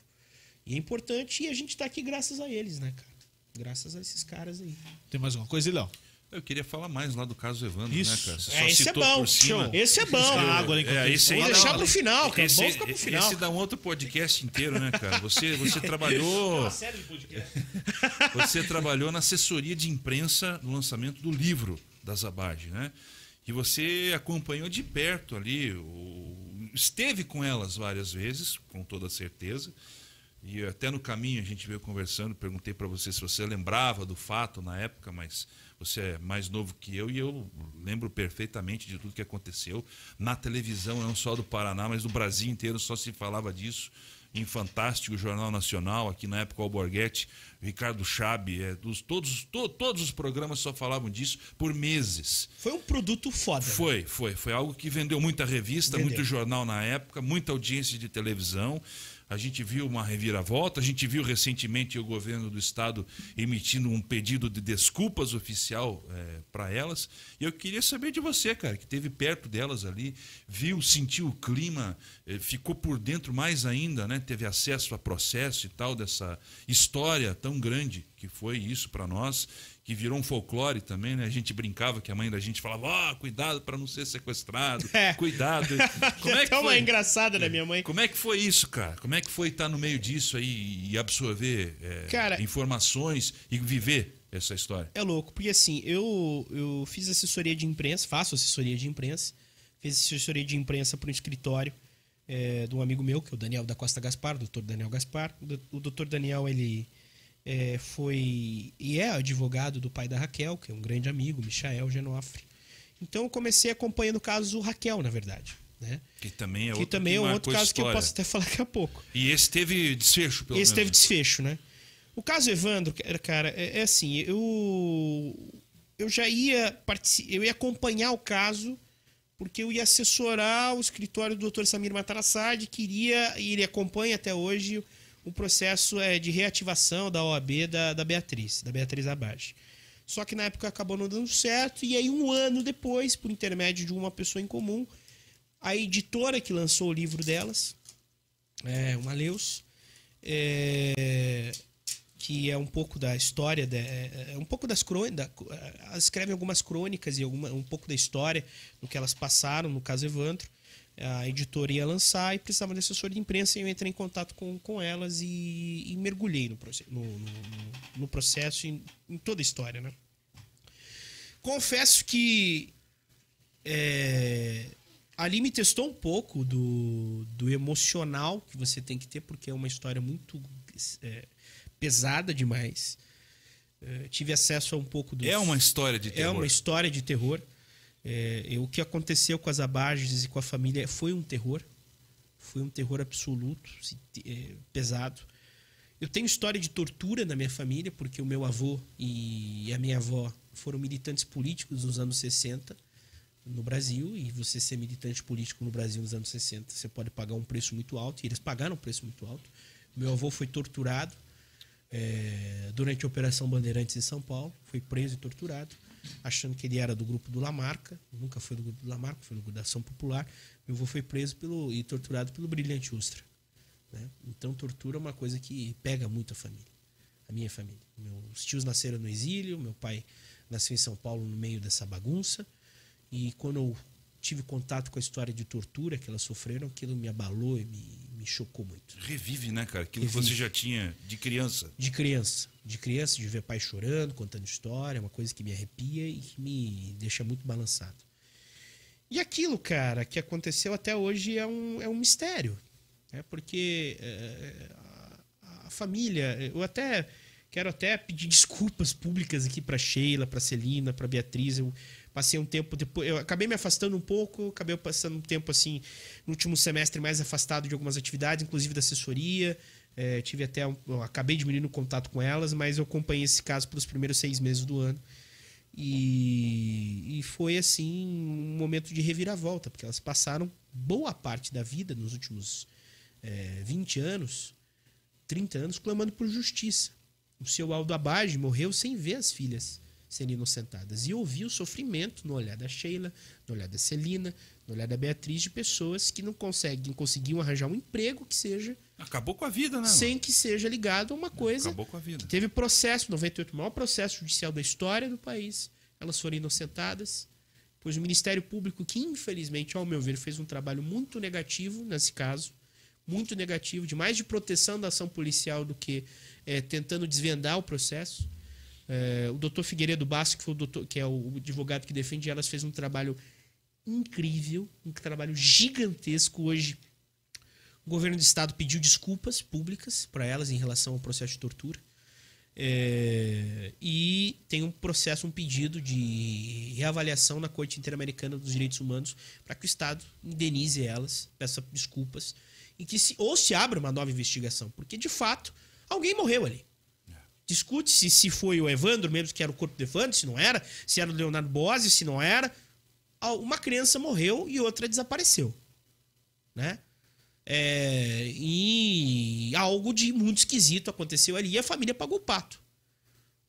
E é importante e a gente tá aqui graças a eles, né, cara? Graças a esses caras aí. Tem mais alguma coisa, Léo? Eu queria falar mais lá do caso Evandro, Isso. né, cara? Você É, esse é bom, por cima. show. Esse é bom. Buscar água ali É, enquanto esse Vamos deixar pro final, cara. Esse, Vamos ficar pro final. esse dá um outro podcast inteiro, né, cara? Você, você trabalhou. série de podcast. Você trabalhou na assessoria de imprensa no lançamento do livro da Zabad, né? E você acompanhou de perto ali, esteve com elas várias vezes, com toda certeza. E até no caminho a gente veio conversando, perguntei para você se você lembrava do fato na época, mas você é mais novo que eu e eu lembro perfeitamente de tudo que aconteceu na televisão, não só do Paraná, mas do Brasil inteiro só se falava disso. Em Fantástico, Jornal Nacional, aqui na época o Alborguete, Ricardo Chabe, é, dos, todos, to- todos os programas só falavam disso por meses. Foi um produto foda. Foi, foi. Foi algo que vendeu muita revista, Vendeu. muito jornal na época, muita audiência de televisão. A gente viu uma reviravolta, a gente viu recentemente o governo do estado emitindo um pedido de desculpas oficial para elas. E eu queria saber de você, cara, que esteve perto delas ali, viu, sentiu o clima, eh, ficou por dentro mais ainda, né? Teve acesso a processo e tal dessa história tão grande que foi isso para nós que virou um folclore também, né? A gente brincava que a mãe da gente falava, ó, cuidado para não ser sequestrado, É. cuidado. Como é que Até uma foi? engraçada da minha mãe. Como é que foi isso, cara? Como é que foi estar no meio disso aí e absorver é, Cara- informações e viver essa história? É louco, porque assim, eu, eu fiz assessoria de imprensa, faço assessoria de imprensa, fiz assessoria de imprensa para um escritório é, de um amigo meu, que é o Daniel da Costa Gaspar, o doutor Daniel Gaspar. O doutor Daniel, ele é, foi e é advogado do pai da Raquel, que é um grande amigo, Michael Genofre. Então eu comecei acompanhando o caso Raquel, na verdade. Né? Que também é que outro também é um outro caso que eu posso até falar daqui a pouco. E esse teve desfecho, pelo Esse teve menos. desfecho, né? O caso Evandro, cara, é, é assim, eu eu já ia eu ia acompanhar o caso porque eu ia assessorar o escritório do Dr. Samir Matarassad, queria e ele acompanha até hoje o processo é, de reativação da OAB da, da Beatriz, da Beatriz Abage. Só que na época acabou não dando certo e aí um ano depois, por intermédio de uma pessoa em comum, a editora que lançou o livro delas, é, uma é, que é um pouco da história, da- é um pouco das crônicas, elas escrevem algumas crônicas e alguma, um pouco da história do que elas passaram, no caso Evandro. A editora ia lançar e precisava de assessor de imprensa e eu entrei em contato com, com elas e, e mergulhei no, no, no- no- processo e em, em toda a história, né? Confesso que é, ali me testou um pouco do, do emocional que você tem que ter, porque é uma história muito é, pesada demais. É, tive acesso a um pouco do. É uma história de É terror. uma história de terror. É, o que aconteceu com as Abages e com a família foi um terror. Foi um terror absoluto, é, pesado. Eu tenho história de tortura na minha família, porque o meu avô e a minha avó foram militantes políticos nos anos 60 no Brasil. E você ser militante político no Brasil nos anos 60, você pode pagar um preço muito alto. E eles pagaram um preço muito alto. Meu avô foi torturado é, durante a Operação Bandeirantes em São Paulo. Foi preso e torturado, achando que ele era do grupo do Lamarca. Nunca foi do grupo do Lamarca, foi do grupo da Ação Popular. Meu avô foi preso pelo, e torturado pelo Brilhante Ustra. Né? Então, tortura é uma coisa que pega muito a família, a minha família. Meus tios nasceram no exílio, meu pai nasceu em São Paulo no meio dessa bagunça. E quando eu tive contato com a história de tortura que elas sofreram, aquilo me abalou e me, me chocou muito. Revive, né, cara? Aquilo Revive. que você já tinha de criança. De criança. De criança, de ver pai chorando, contando história, é uma coisa que me arrepia e que me deixa muito balançado. E aquilo, cara, que aconteceu até hoje é um, é um mistério. Né? Porque é, a, a família, eu até quero até pedir desculpas públicas aqui para Sheila, para Celina, para Beatriz. Eu passei um tempo depois, eu acabei me afastando um pouco, acabei passando um tempo assim no último semestre mais afastado de algumas atividades, inclusive da assessoria. É, tive até um, acabei diminuindo o contato com elas, mas eu acompanhei esse caso pelos primeiros seis meses do ano. E, e foi assim um momento de reviravolta, porque elas passaram boa parte da vida nos últimos é, 20 anos, 30 anos, clamando por justiça. O seu Aldo Abage morreu sem ver as filhas serem inocentadas. E ouvi o sofrimento no olhar da Sheila, no olhar da Celina, no olhar da Beatriz, de pessoas que não conseguem, conseguiam arranjar um emprego que seja Acabou com a vida, né? sem que seja ligado a uma coisa. Acabou com a vida. Teve processo, 98, o maior processo judicial da história do país. Elas foram inocentadas. Pois o Ministério Público, que infelizmente, ao meu ver, fez um trabalho muito negativo nesse caso, muito negativo, de mais de proteção da ação policial do que é, tentando desvendar o processo. É, o doutor Figueiredo Basso, que, o doutor, que é o advogado que defende elas, fez um trabalho incrível, um trabalho gigantesco. Hoje, o governo do estado pediu desculpas públicas para elas em relação ao processo de tortura. É, e tem um processo, um pedido de reavaliação na Corte Interamericana dos Direitos Humanos para que o Estado indenize elas, peça desculpas, e que se, ou se abra uma nova investigação, porque de fato alguém morreu ali. Discute-se se foi o Evandro, mesmo que era o corpo do Evandro, se não era, se era o Leonardo Bose, se não era. Uma criança morreu e outra desapareceu. Né? É, e algo de muito esquisito aconteceu ali e a família pagou o pato.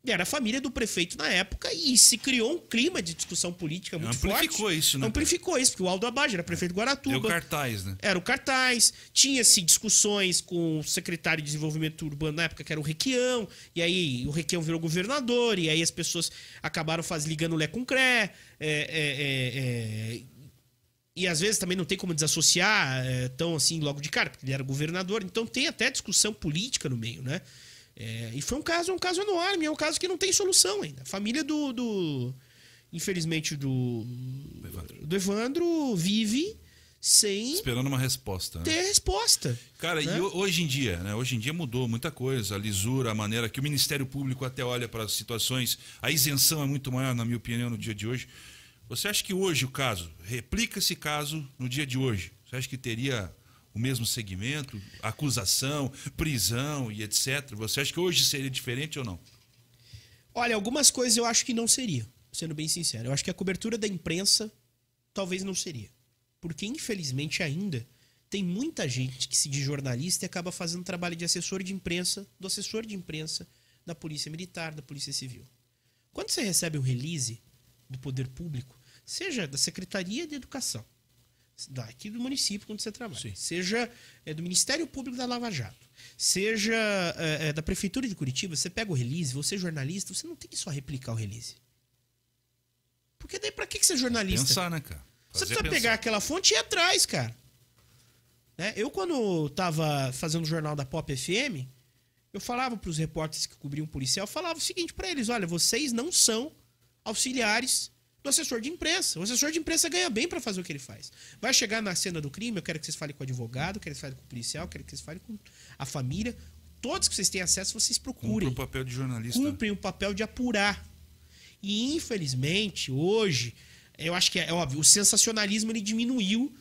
Era a família do prefeito na época e se criou um clima de discussão política muito Amplificou forte. isso, né, Amplificou isso, porque o Aldo Abad era prefeito de Guaratuba. cartaz, né? Era o cartaz, tinha-se discussões com o secretário de desenvolvimento urbano na época, que era o Requião, e aí o Requião virou governador, e aí as pessoas acabaram faz, ligando Lé com Cré. é, é, é, é, e às vezes também não tem como desassociar é, tão assim logo de cara, porque ele era governador, então tem até discussão política no meio, né? É, e foi um caso, um caso enorme, é um caso que não tem solução ainda. A família do. do infelizmente, do. Evandro. Do Evandro vive sem Esperando uma resposta. né? ter resposta. Cara, né? e ho- hoje em dia, né? Hoje em dia mudou muita coisa, a lisura, a maneira que o Ministério Público até olha para as situações, a isenção é muito maior, na minha opinião, no dia de hoje. Você acha que hoje o caso, replica esse caso no dia de hoje? Você acha que teria o mesmo segmento, acusação, prisão e etc? Você acha que hoje seria diferente ou não? Olha, algumas coisas eu acho que não seria, sendo bem sincero. Eu acho que a cobertura da imprensa talvez não seria. Porque, infelizmente, ainda tem muita gente que se diz jornalista e acaba fazendo trabalho de assessor de imprensa, do assessor de imprensa da Polícia Militar, da Polícia Civil. Quando você recebe um release do poder público, seja da Secretaria de Educação, daqui do município onde você trabalha, Sim. seja é, do Ministério Público da Lava Jato, seja é, é, da Prefeitura de Curitiba, você pega o release, você é jornalista, você não tem que só replicar o release. Porque daí pra que, que você é jornalista? Pensar, né, cara? Você Fazer precisa pensar. pegar aquela fonte e ir atrás, cara. Né? Eu, quando tava fazendo o jornal da Pop FM, eu falava pros repórteres que cobriam policial, eu falava o seguinte pra eles: olha, vocês não são auxiliares do assessor de imprensa. O assessor de imprensa ganha bem pra fazer o que ele faz. Vai chegar na cena do crime, eu quero que vocês falem com o advogado, quero que vocês falem com o policial, quero que vocês falem com a família. Todos que vocês têm acesso, vocês procurem o papel de jornalista. cumprem o papel de apurar. E infelizmente, hoje, eu acho que é, é óbvio, o sensacionalismo ele diminuiu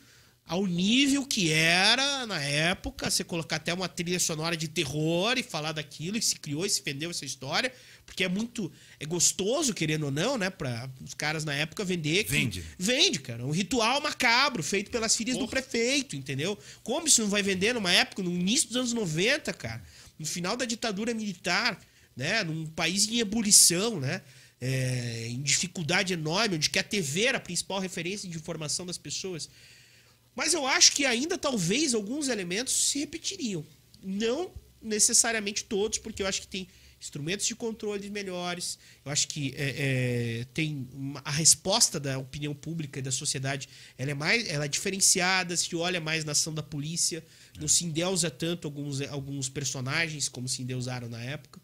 ao nível que era na época, você colocar até uma trilha sonora de terror e falar daquilo, e se criou e se vendeu essa história, porque é muito é gostoso, querendo ou não, né, para os caras na época vender. Vende. Vende, cara. Um ritual macabro feito pelas filhas do prefeito, entendeu? Como isso não vai vender numa época, no início dos anos 90, cara? no final da ditadura militar, né? Num país em ebulição, né? É, em dificuldade enorme, onde que a TV era a principal referência de informação das pessoas. Mas eu acho que ainda talvez alguns elementos se repetiriam. Não necessariamente todos, porque eu acho que tem instrumentos de controle melhores. Eu acho que é, é, tem uma, a resposta da opinião pública e da sociedade ela é mais ela é diferenciada, se olha mais na ação da polícia, não se endeusa tanto alguns, alguns personagens como se endeusaram na época.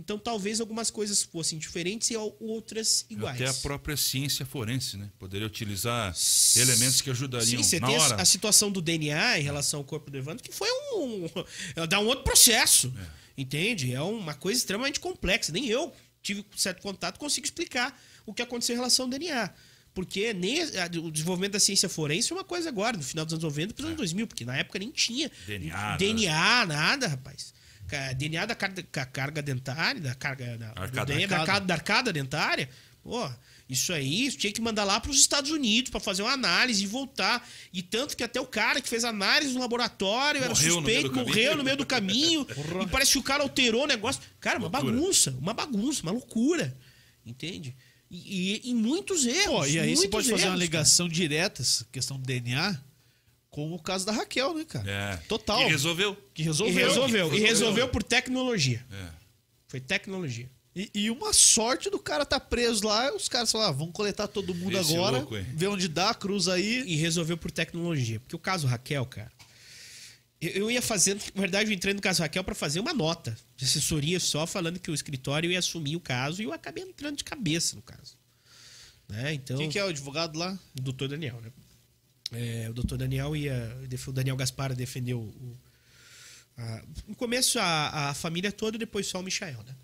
Então talvez algumas coisas fossem diferentes e outras iguais. Até a própria ciência forense, né? Poderia utilizar elementos que ajudariam Sim, você na tem hora. a situação do DNA em relação ao corpo do Evandro, que foi um. dá um outro processo. É. Entende? É uma coisa extremamente complexa. Nem eu tive certo contato consigo explicar o que aconteceu em relação ao DNA. Porque nem a- o desenvolvimento da ciência forense é uma coisa agora, no final dos anos 90 para os anos 2000, porque na época nem tinha DNA, DNA nada, rapaz. DNA da carga, ca- carga dentária, da carga da, Arcada. DNA, da, Arcada. da arcada dentária. Pô, isso aí isso tinha que mandar lá para os Estados Unidos para fazer uma análise e voltar. E tanto que até o cara que fez a análise no laboratório era Morreu no meio suspeito, caminho. morreu no meio do caminho. e parece que o cara alterou o negócio. Cara, uma Loucura. bagunça, uma bagunça, uma loucura. Entende? E, e, e muitos erros. Pô, e aí você pode fazer uma erros, ligação direta, essa questão do DNA, com o caso da Raquel, né, cara? É. Total. E resolveu. Que cara. E resolveu. resolveu. E Resolveu. resolveu por tecnologia. É. Foi tecnologia. E, e uma sorte do cara tá preso lá, os caras falaram, ah, vamos coletar todo mundo Esse agora, louco, ver onde dá, cruza aí. E resolveu por tecnologia. Porque o caso Raquel, cara. Eu, eu ia fazendo. Na verdade, eu entrei no caso Raquel para fazer uma nota de assessoria só falando que o escritório ia assumir o caso e eu acabei entrando de cabeça no caso. Né? Então. Quem que é o advogado lá? O doutor Daniel, né? É, o doutor Daniel ia. O Daniel Gaspar defendeu o. a- no começo a, a família toda, depois só o Michael, né?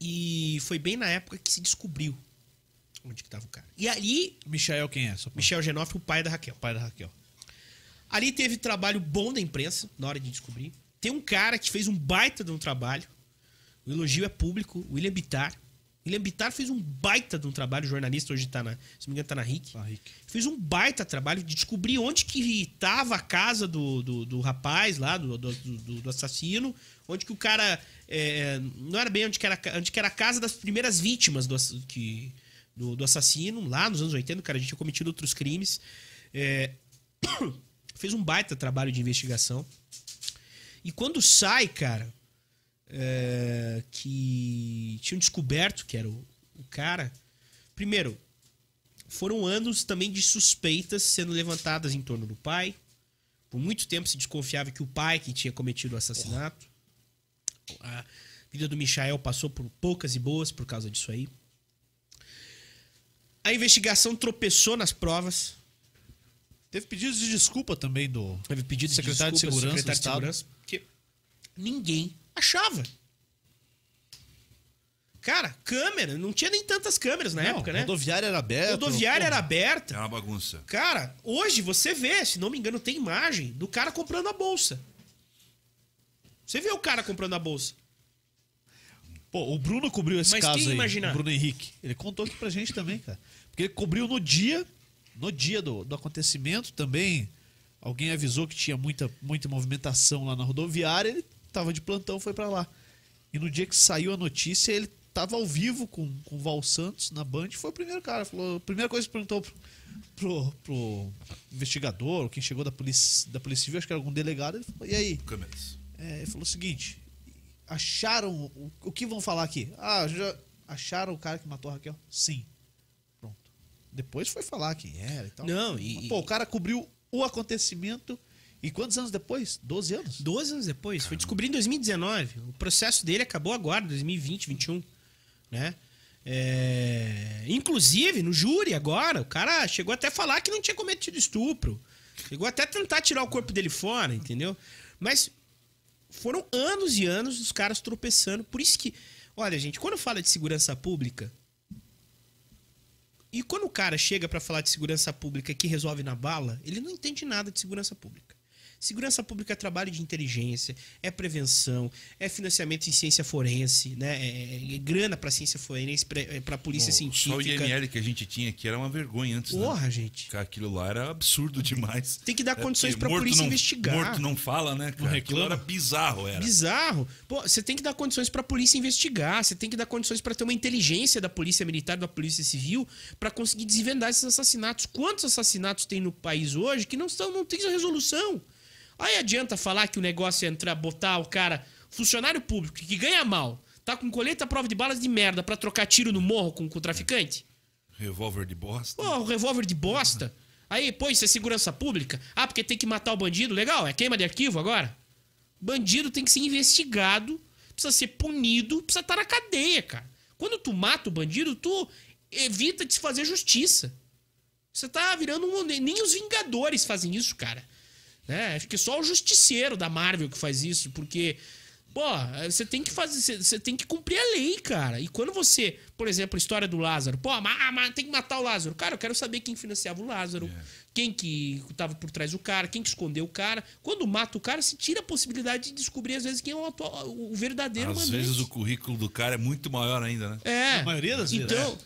E foi bem na época que se descobriu onde que tava o cara. E ali, Michael quem é? Michel Genoff, o pai da Raquel. pai da Raquel. Ali teve trabalho bom da imprensa na hora de descobrir. Tem um cara que fez um baita de um trabalho. O elogio é público, o William Bittar. William Bittar fez um baita de um trabalho, jornalista, hoje tá na, se não me engano, tá na RIC. Tá, Rick. Fez um baita trabalho de descobrir onde que estava a casa do, do, do rapaz lá, do, do, do- assassino, onde que o cara. é, não era bem onde que era, onde que era a casa das primeiras vítimas do, que, do, do assassino, lá nos anos 80, o cara já tinha cometido outros crimes. É, fez um baita trabalho de investigação. E quando sai, cara, é, que tinham descoberto que era o, o cara. Primeiro, foram anos também de suspeitas sendo levantadas em torno do pai. Por muito tempo se desconfiava que o pai que tinha cometido o assassinato. A vida do Michael passou por poucas e boas por causa disso aí. A investigação tropeçou nas provas. Teve pedidos de desculpa também do. Teve pedido de Secretário de do Segurança do secretário de. Segurança, que ninguém achava. Cara, câmera, não tinha nem tantas câmeras na Não, época, né? Rodoviária era aberta. Rodoviária era aberta. É uma bagunça. Cara, hoje você vê, se não me engano, tem imagem do cara comprando a bolsa. Você vê o cara comprando a bolsa. Pô, o Bruno cobriu esse Mas caso quem aí. imaginar? O Bruno Henrique. Ele contou aqui pra gente também, cara. Porque ele cobriu no dia, no dia do, do acontecimento também. Alguém avisou que tinha muita, muita movimentação lá na rodoviária. Ele tava de plantão, foi pra lá. E no dia que saiu a notícia, ele tava ao vivo com, com o Val Santos na Band. Foi o primeiro cara. Falou, a primeira coisa que perguntou pro, pro, pro investigador, quem chegou da polícia, da polícia Civil, acho que era algum delegado. Ele falou, e aí? Câmeras. É, ele falou o seguinte: acharam. O, o que vão falar aqui? Ah, já acharam o cara que matou a Raquel? Sim. Pronto. Depois foi falar quem era e tal. Não, e- Mas, Pô, o cara cobriu o acontecimento. E quantos anos depois? 12 anos? 12 anos depois, foi descobrido em 2019. O processo dele acabou agora, 2020, 21, né? É, Inclusive, no júri agora, o cara chegou até a falar que não tinha cometido estupro. Chegou até a tentar tirar o corpo dele fora, entendeu? Mas foram anos e anos os caras tropeçando. Por isso que, olha, gente, quando fala de segurança pública, e quando o cara chega pra falar de segurança pública que resolve na bala, ele não entende nada de segurança pública. Segurança pública é trabalho de inteligência, é prevenção, é financiamento em ciência forense, né? É, é grana para ciência forense, para polícia Bom, científica. Só o IML que a gente tinha aqui era uma vergonha antes. né? Porra, gente. Cara, Aquilo lá era absurdo demais. Tem que dar É condições morto polícia não- investigar. Morto não fala, né, cara? Aquilo reclama. era bizarro, era. Bizarro. Pô, você tem que dar condições pra polícia investigar, você tem que dar condições pra ter uma inteligência da polícia militar, da polícia civil, pra conseguir desvendar esses assassinatos. Quantos assassinatos tem no país hoje que não estão, não tem resolução? Aí adianta falar que o negócio é entrar, botar o cara, funcionário público que ganha mal, tá com colheita à prova de balas de merda pra trocar tiro no morro com, com o traficante? Revólver de bosta. Pô, o revólver de bosta. Aí, pô, isso é segurança pública? Ah, porque tem que matar o bandido? Legal, é queima de arquivo agora? Bandido tem que ser investigado, precisa ser punido, precisa estar na cadeia, cara. Quando tu mata o bandido, tu evita de se fazer justiça. Você tá virando um. Nem os Vingadores fazem isso, cara. Né? Acho que só o justiceiro da Marvel que faz isso, porque. Pô, você tem que fazer. você- tem que cumprir a lei, cara. E quando você, por exemplo, a história do Lázaro, pô, mas, mas tem que matar o Lázaro. Cara, eu quero saber quem financiava o Lázaro, quem que tava por trás do cara, quem que escondeu o cara. Quando mata o cara, se tira a possibilidade de descobrir, às vezes, quem é o, atual, o verdadeiro Às mandante. vezes o currículo do cara é muito maior ainda, né? É. Na maioria das vezes, Então,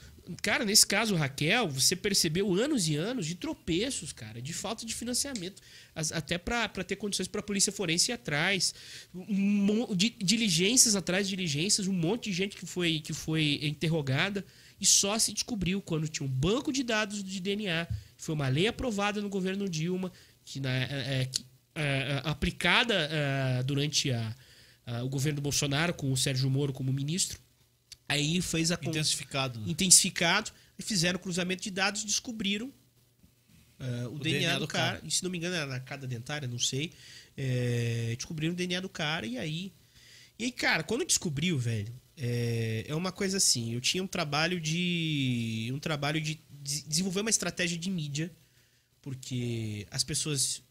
cara, nesse caso, Raquel, você percebeu anos e anos de tropeços, cara, de falta de financiamento. As- Até pra ter condições pra polícia forense ir atrás. Um di- diligências atrás de diligências, um monte de gente que foi, que foi interrogada e só se descobriu quando tinha um banco de dados de DNA. Foi uma lei aprovada no governo Dilma, que, na, é, é, que, é, é, aplicada é, durante a- a- o governo Bolsonaro, com o Sérgio Moro como ministro. Aí fez a Intensificado. né? intensificado, e fizeram cruzamento de dados, descobriram ah, o, DNA, do cara. E, se não me engano, era na cada dentária, não sei. É, descobriram o DNA do cara e aí. E aí, cara, quando descobriu, velho, é, é uma coisa assim. Eu tinha um trabalho de. Um trabalho de de- desenvolver uma estratégia de mídia, porque as pessoas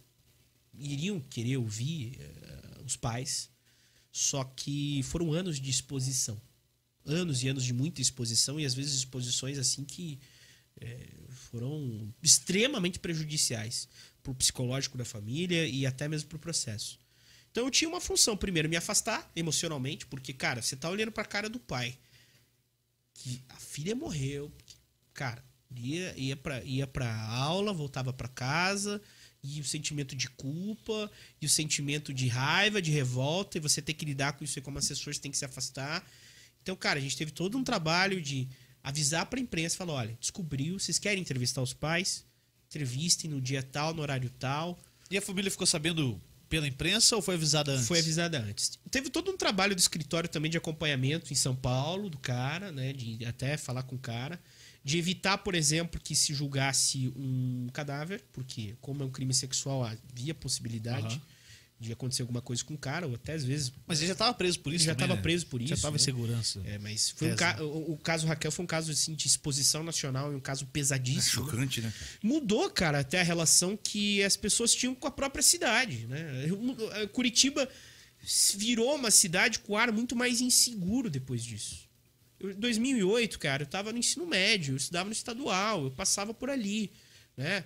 iriam querer ouvir eh, os pais, só que foram anos de exposição anos e anos de muita exposição e às vezes exposições assim que é, foram extremamente prejudiciais pro psicológico da família e até mesmo pro processo. Então eu tinha uma função, primeiro, me afastar emocionalmente, porque, cara, você tá olhando pra cara do pai, que a filha morreu, cara, ia, ia, pra, ia pra aula, voltava pra casa, e o sentimento de culpa, e o sentimento de raiva, de revolta, e você tem que lidar com isso aí como assessor, você tem que se afastar. Então, cara, a gente teve todo um trabalho de avisar pra imprensa, falar, olha, descobriu, vocês querem entrevistar os pais? Entrevistem no dia tal, no horário tal. E a família ficou sabendo pela imprensa ou foi avisada antes? Foi avisada antes. Teve todo um trabalho do escritório também de acompanhamento em São Paulo, do cara, né? De até falar com o cara. De evitar, por exemplo, que se julgasse um cadáver, porque, como é um crime sexual, havia possibilidade Aham. De acontecer alguma coisa com o cara, ou até às vezes. Mas ele já estava preso por isso Já também, tava né? preso por Já isso, estava em né? segurança. É, mas foi um ca... o, o caso Raquel foi um caso assim, de exposição nacional e um caso É pesadíssimo. né? chocante, né? Mudou, cara, até a relação que as pessoas tinham com a própria cidade, né? Eu- Curitiba virou uma cidade com ar muito mais inseguro depois disso. Em 2008, cara, eu tava no ensino médio, eu estudava no estadual, eu passava por ali, né?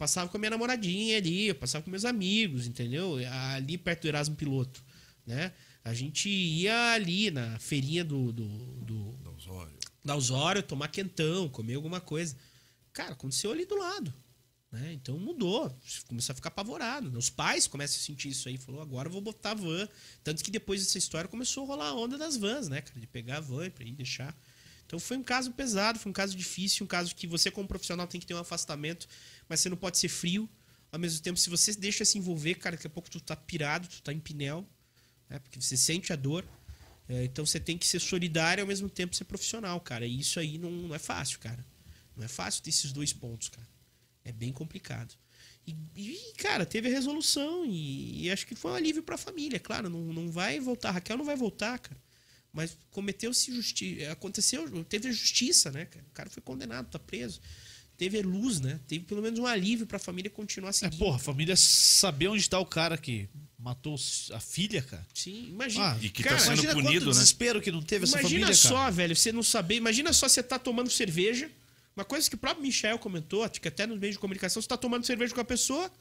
Passava com a minha namoradinha ali, eu passava com meus amigos, entendeu? Ali perto do Erasmo Piloto, né? A gente ia ali na feirinha do, do, do, Da Osório. da Osório, tomar quentão, comer alguma coisa. Cara, aconteceu ali do lado. Né? Então mudou. Começou a ficar apavorado. Os pais começam a sentir isso aí. Falou, agora eu vou botar a van. Tanto que depois dessa história começou a rolar a onda das vans, né, cara? De pegar a van pra ir deixar. Então foi um caso pesado, foi um caso difícil, um caso que você, como profissional, tem que ter um afastamento, mas você não pode ser frio. Ao mesmo tempo, se você deixa se envolver, cara, daqui a pouco tu tá pirado, tu tá em pinel, né? Porque você sente a dor. É, então você tem que ser solidário e ao mesmo tempo ser profissional, cara. E isso aí não, não é fácil, cara. Não é fácil ter esses dois pontos, cara. É bem complicado. E, e, cara, teve a resolução e, e acho que foi um alívio pra família. Claro, não, não vai voltar. A Raquel não vai voltar, cara. Mas cometeu-se justiça. Aconteceu, teve justiça, né, cara? O cara foi condenado, tá preso. Teve luz, né? Teve pelo menos um alívio pra família continuar É, seguindo. porra, a família saber onde tá o cara que matou a filha, cara. Sim, imagina. Ah, E que tá cara, sendo imagina punido, né? desespero que não teve essa Imagina família, só, cara. velho, você não saber. Imagina só você tá tomando cerveja. Uma coisa que o próprio Michel comentou, acho que até nos meios de comunicação, você tá tomando cerveja com a pessoa.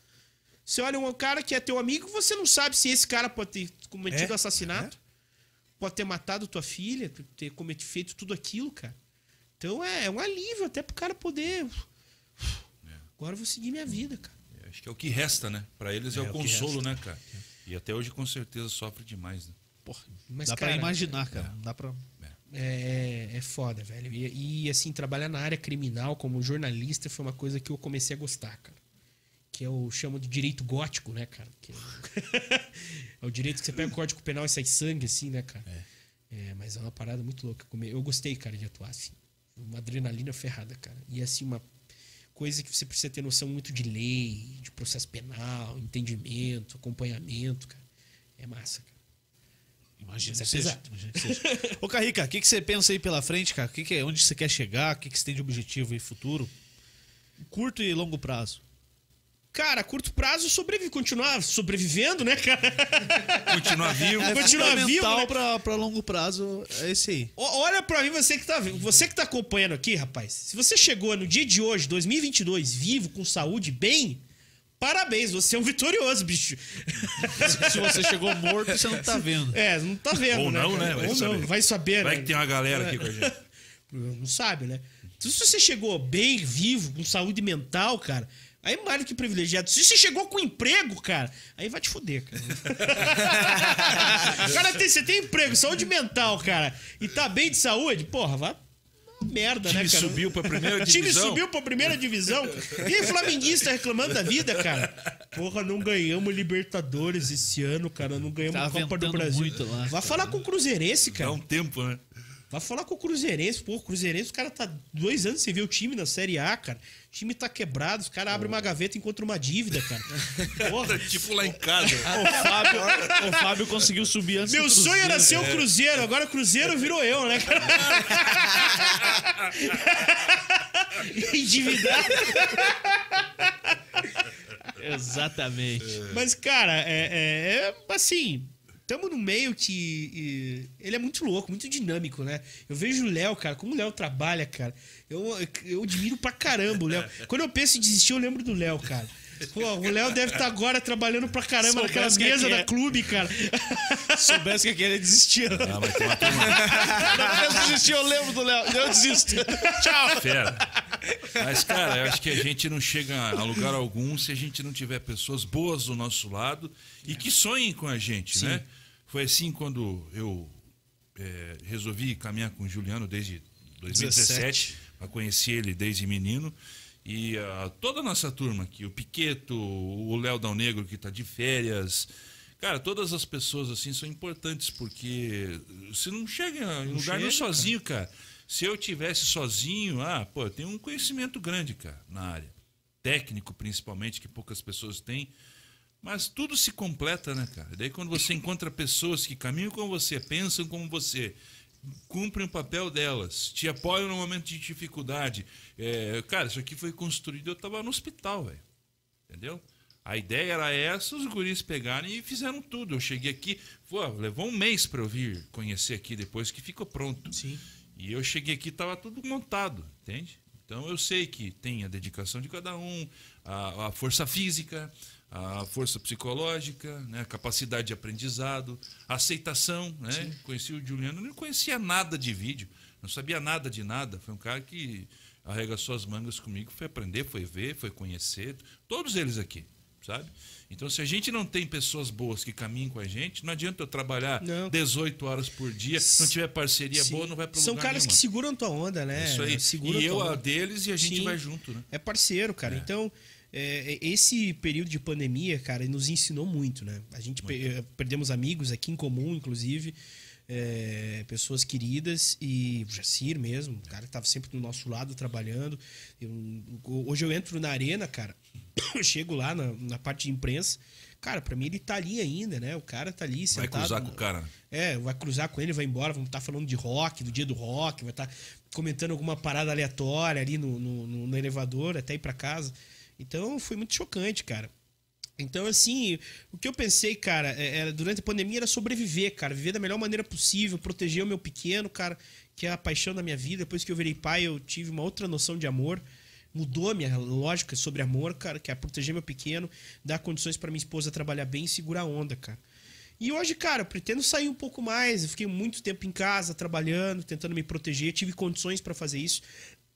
Você olha um cara que é teu amigo, você não sabe se esse cara pode ter cometido É, assassinato, pode ter matado tua filha, ter cometido feito tudo aquilo, cara. Então é, é um alívio até pro cara poder. Agora eu vou seguir minha vida, cara. Acho que é o que resta, né? Pra eles é, É, o consolo, né, cara? E até hoje, com certeza, sofre demais, né? Porra, Mas, dá pra cara, imaginar, cara. Dá pra. É, é foda, velho. E, e, assim, trabalhar na área criminal como jornalista foi uma coisa que eu comecei a gostar, cara. Que eu chamo de direito gótico, né, cara? Que é, é o direito que você pega o código penal e sai sangue, assim, né, cara? É. mas é uma parada muito louca. Eu gostei, cara, de atuar, assim. Uma adrenalina ferrada, cara. E assim, uma coisa que você precisa ter noção muito de lei, de processo penal, entendimento, acompanhamento, cara. É massa, cara. Imagina é que seja. pesado. Imagina que seja. Ô, Carrica, o que, que você pensa aí pela frente, cara? Que que é, onde você quer chegar? O que, que você tem de objetivo aí futuro? Curto e longo prazo. Cara, a curto prazo sobrevive, continuar sobrevivendo, né, cara? Continuar vivo. É, Continuar vivo, né? pra, pra longo prazo é esse aí. O- Olha pra mim, você que tá você que tá acompanhando aqui, rapaz. Se você chegou no dia de hoje, 2022, vivo, com saúde, bem, parabéns, você é um vitorioso, bicho. Se, se você chegou morto, você não tá vendo. É, não tá vendo, Ou né? não, cara? né? Vai Ou saber. não, vai saber, Vai né? que tem uma galera aqui com a gente. Não sabe, né? Então, se você chegou bem, vivo, com saúde mental, cara, aí mais do que privilegiado. Se você chegou com emprego, cara, aí vai te fuder, cara. cara, tem, você tem emprego, saúde mental, cara, e tá bem de saúde, porra, vai. uma Merda, O time né, cara? subiu pra primeira O time divisão. subiu pra primeira divisão. E aí, flamenguista reclamando da vida, cara. Porra, não ganhamos Libertadores esse ano, cara. Não ganhamos Tá Copa do Brasil. muito lá, Vai falar com o Cruzeirense, cara. Dá um tempo, né? Vai falar com o Cruzeirense. Pô, o Cruzeirense, o cara tá dois anos sem ver o time na Série A, cara. O time tá quebrado, os caras abrem uma gaveta e encontram uma dívida, cara. Porra. tipo lá em casa. O Fábio, o Fábio conseguiu subir antes Meu do sonho era ser Cruzeiro. o Cruzeiro, agora o Cruzeiro virou eu, né, cara? Endividado. Exatamente. Mas, cara, é, é- é, assim. Tamo no meio que. e, ele é muito louco, muito dinâmico, né? Eu vejo o Léo, cara, como o Léo trabalha, cara. Eu, eu admiro pra caramba o Léo. Quando eu penso em desistir, eu lembro do Léo, cara. Pô, o Léo deve estar agora trabalhando pra caramba Soubesse naquela que mesa é que da é. clube, cara. Soubesse que aquele desistia. Ah, mas tem uma turma Eu desisti, eu lembro do Léo. Eu desisto. Tchau. fera. Mas, cara, eu acho que a gente não chega a lugar algum se a gente não tiver pessoas boas do nosso lado e que sonhem com a gente, né? Foi assim quando eu é, resolvi caminhar com o Juliano desde 2017. Eu conheci ele desde menino. E ah, toda a nossa turma aqui, o Piqueto, o Léo Dal Negro que está de férias. Cara, todas as pessoas assim são importantes porque você não chega em lugar nenhum chega, sozinho, cara. Se eu tivesse sozinho, ah, pô, eu tenho um conhecimento grande, cara, na área. Técnico, principalmente, que poucas pessoas têm. Mas tudo se completa, né, cara? Daí quando você encontra pessoas que caminham como você, pensam como você, cumprem o papel delas, te apoiam no momento de dificuldade. É, cara, isso aqui foi construído, eu tava no hospital, velho. Entendeu? A ideia era essa, os guris pegaram e fizeram tudo. Eu cheguei aqui, pô, levou um mês para eu vir conhecer aqui depois que ficou pronto. Sim. E eu cheguei aqui tava tudo montado, entende? Então eu sei que tem a dedicação de cada um, a, a força física, a força psicológica, né, a capacidade de aprendizado, a aceitação, né? Conheci o Juliano, não conhecia nada de vídeo, não sabia nada de nada. Foi um cara que arregaçou as mangas comigo, foi aprender, foi ver, foi conhecer, todos eles aqui, sabe? Então, se a gente não tem pessoas boas que caminhem com a gente, não adianta eu trabalhar Não. 18 horas por dia, não tiver parceria Sim. boa, não vai para São caras que seguram tua onda, né? Isso aí. Seguram E eu a deles e a gente Sim. vai junto, né? É parceiro, cara. Então, é, é, esse período de pandemia, cara, nos ensinou muito, né? A gente pe- eh, perdemos amigos aqui em comum, inclusive, é, pessoas queridas e o Jacir mesmo, o cara que tava sempre do nosso lado trabalhando. Eu- hoje eu entro na arena, cara, eu chego lá na, na parte de imprensa, cara, pra mim ele tá ali ainda, né? O cara tá ali Vai sentado. cruzar com o cara. É, vai cruzar com ele, vai embora, vamos estar falando de rock, do dia do rock, vai estar comentando alguma parada aleatória ali no, no, no- no elevador até ir pra casa. Então foi muito chocante, cara. Então, assim, o que eu pensei, cara, é- era, durante a pandemia era sobreviver, cara, viver da melhor maneira possível, proteger o meu pequeno, cara, que é a paixão da minha vida. Depois que eu virei pai, eu tive uma outra noção de amor. mudou a minha lógica sobre amor, cara, que é proteger meu pequeno, dar condições para minha esposa trabalhar bem e segurar a onda, cara. E hoje, cara, pretendo sair um pouco mais. Eu fiquei muito tempo em casa, trabalhando, tentando me proteger. Tive condições para fazer isso.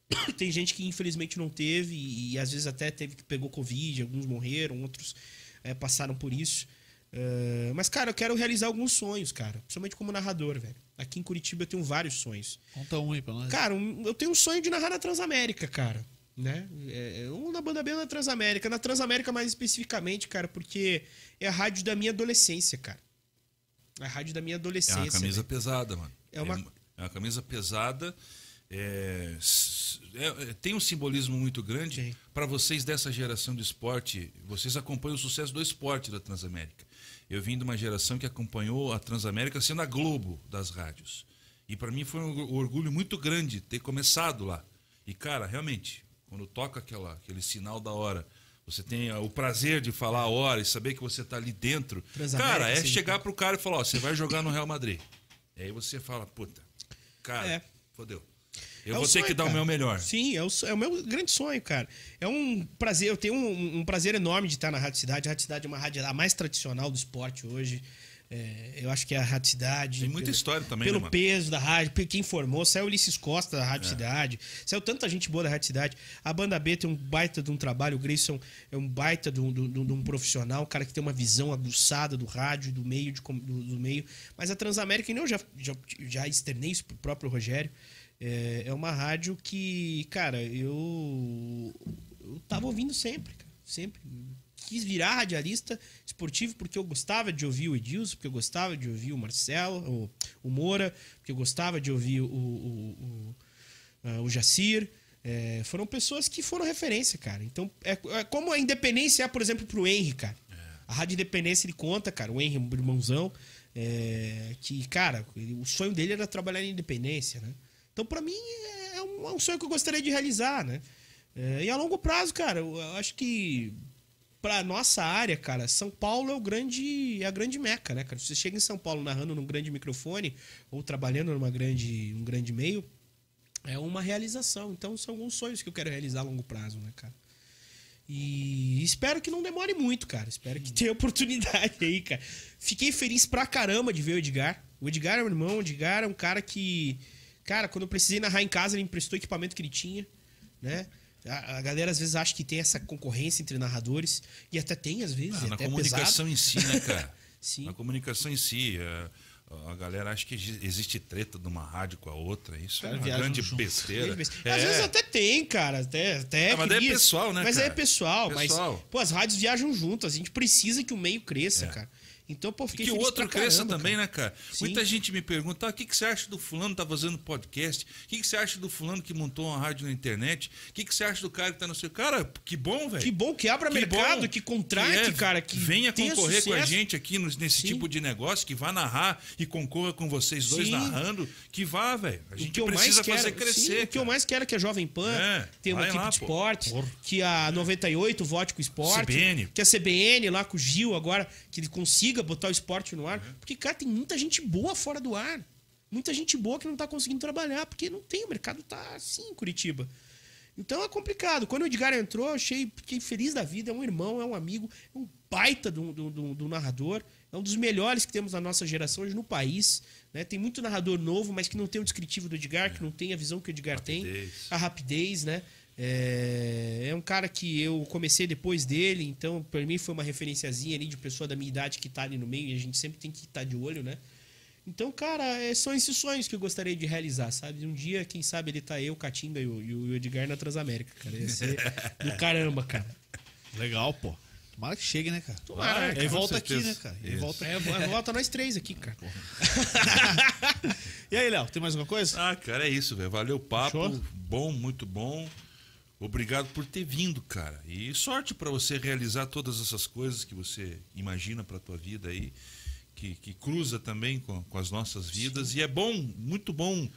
Tem gente que infelizmente não teve e, e, às vezes até teve que pegou Covid, alguns morreram, outros é, passaram por isso. Uh, mas, cara, eu quero realizar alguns sonhos, cara. Principalmente como narrador, velho. Aqui em Curitiba eu tenho vários sonhos. Conta um aí pra nós. Cara, um, eu tenho um sonho de narrar na Transamérica, cara. Né? É, um na banda B na Transamérica. Na Transamérica, mais especificamente, cara, porque é a rádio da minha adolescência, cara. A rádio da minha adolescência. É uma camisa véio. pesada, mano. É uma... é uma camisa pesada. É, é, tem um simbolismo muito grande para vocês dessa geração de esporte. Vocês acompanham o sucesso do esporte da Transamérica. Eu vim de uma geração que acompanhou a Transamérica sendo a Globo das rádios. E para mim foi um orgulho muito grande ter começado lá. E cara, realmente, quando toca aquela, aquele sinal da hora, você tem o prazer de falar a hora e saber que você está ali dentro. Cara, é chegar pro cara e falar, ó, você vai jogar no Real Madrid. E aí você fala, puta, cara, é. fodeu. Eu é vou ter sonho, que dar cara. o meu melhor. Sim, é o, é o, meu grande sonho, cara. É um prazer, eu tenho um, um prazer enorme de estar na Rádio Cidade. A Rádio Cidade é uma rádio a mais tradicional do esporte hoje. É, eu acho que é a Rádio Cidade. Tem muita pelo, história também, Pelo né, peso da rádio, quem formou, saiu Ulisses Costa da Rádio é. Cidade, saiu tanta gente boa da Rádio Cidade. A banda B tem um baita de um trabalho, o Grayson é um baita de um, de, de, de um profissional, um cara que tem uma visão aguçada do rádio, do meio, de, do, do meio. Mas a Transamérica, e eu já, já, já externei isso pro próprio Rogério, é, é uma rádio que, cara, eu, eu tava ouvindo sempre, cara, sempre quis virar radialista esportivo porque eu gostava de ouvir o Edilson, porque eu gostava de ouvir o Marcelo, o, o Moura, porque eu gostava de ouvir o, o, o, o Jacir. É, foram pessoas que foram referência, cara. Então, é, é como a independência é, por exemplo, pro Henry, cara. É. A Rádio Independência ele conta, cara, o Henry, o irmãozão, é, que, cara, ele, o sonho dele era trabalhar em independência, né? Então, para mim, é um, é um, sonho que eu gostaria de realizar, né? É, e a longo prazo, cara, eu acho que pra nossa área, cara, São Paulo é o grande é a grande meca, né, cara? Você chega em São Paulo narrando num grande microfone ou trabalhando numa grande um grande meio, é uma realização. Então são alguns sonhos que eu quero realizar a longo prazo, né, cara? E espero que não demore muito, cara. Espero que tenha oportunidade aí, cara. Fiquei feliz pra caramba de ver o Edgar. O Edgar é um irmão, o Edgar é um cara que. Cara, quando eu precisei narrar em casa, ele emprestou o equipamento que ele tinha, né? A, a, galera às vezes acha que tem essa concorrência entre narradores, e até tem às vezes. Ah, na é comunicação pesado. em si, né, cara? Sim. Na comunicação em si. É, a galera acha que existe treta de uma rádio com a outra. Isso cara, é uma grande besteira. É. Às vezes até tem, cara. Até, até é, mas é pessoal, né? Mas cara? é pessoal, pessoal. Mas, pô, as rádios viajam juntas. A gente precisa que o meio cresça, é. cara. Então, pô, fiquei Que o outro cresça caramba, também, cara. né, cara? Sim. Muita gente me pergunta: ah, o que, que você acha do fulano que tá fazendo podcast? O que, que você acha do fulano que montou uma rádio na internet? O que, que você acha do cara que tá no seu. Cara, que bom, velho. Que bom que abra que mercado, bom, que contrate, que é, cara. Que venha concorrer sucesso. com a gente aqui nesse Sim. tipo de negócio, que vá narrar e concorra com vocês dois Sim. narrando. Que vá, velho. A gente precisa fazer quero, crescer. O que eu mais quero é que a Jovem Pan é, tenha uma equipe lá, de esporte, pô. que a 98 vote com esporte. CBN. Que a CBN lá com o Gil agora, que ele consiga botar o esporte no ar. Uhum. Porque, cara, tem muita gente boa fora do ar. Muita gente boa que não tá conseguindo trabalhar, porque não tem, o mercado tá assim em Curitiba. Então é complicado. Quando o Edgar entrou, eu achei, fiquei feliz da vida. É um irmão, é um amigo, é um baita do, do, do, do narrador. É um dos melhores que temos na nossa geração hoje no país. Né? Tem muito narrador novo, mas que não tem o descritivo do Edgar, que não tem a visão que o Edgar rapidez. tem, a rapidez, né? É, é, um cara que eu comecei depois dele, então para mim foi uma referenciazinha ali de pessoa da minha idade que tá ali no meio e a gente sempre tem que estar tá de olho, né? Então, cara, é, são esses sonhos que eu gostaria de realizar, sabe? Um dia, quem sabe, ele tá eu, Catinga e o, e o Edgar na Transamérica, cara. Ia ser do caramba, cara. Legal, pô. Tomara que chegue, né, cara? Tomara. Ah, e volta aqui, né, cara? E volta, é, volta nós três aqui, cara. e aí, Léo, tem mais alguma coisa? Ah, cara, é isso, velho. Valeu o papo. Show? Bom, muito bom. Obrigado por ter vindo, cara. E sorte para você realizar todas essas coisas que você imagina para tua vida aí, que, que cruza também com, com as nossas vidas. Sim. E é bom, muito bom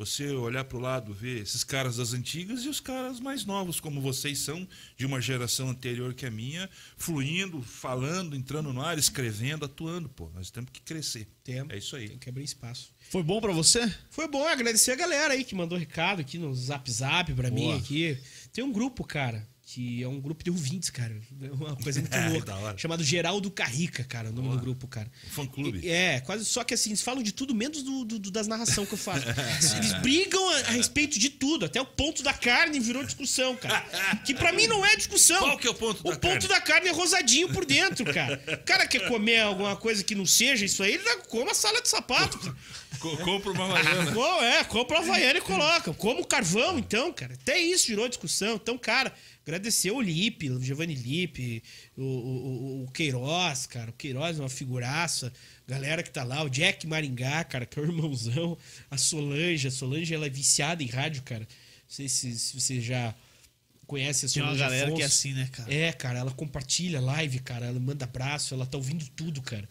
Você olhar pro lado, ver esses caras das antigas e os caras mais novos, como vocês são, de uma geração anterior que a minha, fluindo, falando, entrando no ar, escrevendo, atuando, pô. Nós temos que crescer. Temos. É isso aí. Tem que abrir espaço. Foi bom pra você? Foi bom agradecer a galera aí que mandou recado aqui no Zap Zap pra mim aqui. Tem um grupo, cara, que é um grupo de ouvintes, cara. É uma coisa muito Da louca. Chamado Geraldo Carrica, cara, o nome do grupo, cara. Fã clube. É, quase. Só que assim, eles falam de tudo, menos do, do- das narração que eu faço. Eles brigam a, a respeito de tudo. Até o ponto da carne virou discussão, cara. Que pra mim não é discussão. Qual que é o ponto O da ponto carne? da carne é rosadinho por dentro, cara. O cara quer comer alguma coisa que não seja isso aí, ele dá- coma sala de sapato. cara. Co- Compra uma Havaiana. É, compra a Havaiana e coloca. Como carvão, então, cara. Até isso virou discussão. Então, cara, agradecer o Lipe, o Giovanni Lipe, o, o, o- Queiroz, cara. O Queiroz é uma figuraça. Galera que tá lá, o Jack Maringá, cara, que é o irmãozão. A Solange. A Solange, ela é viciada em rádio, cara. Não sei se, se você já conhece a Tem uma Solange galera que é Afonso. assim, né, cara? É, cara, ela compartilha live, cara, ela manda abraço, ela tá ouvindo tudo, cara.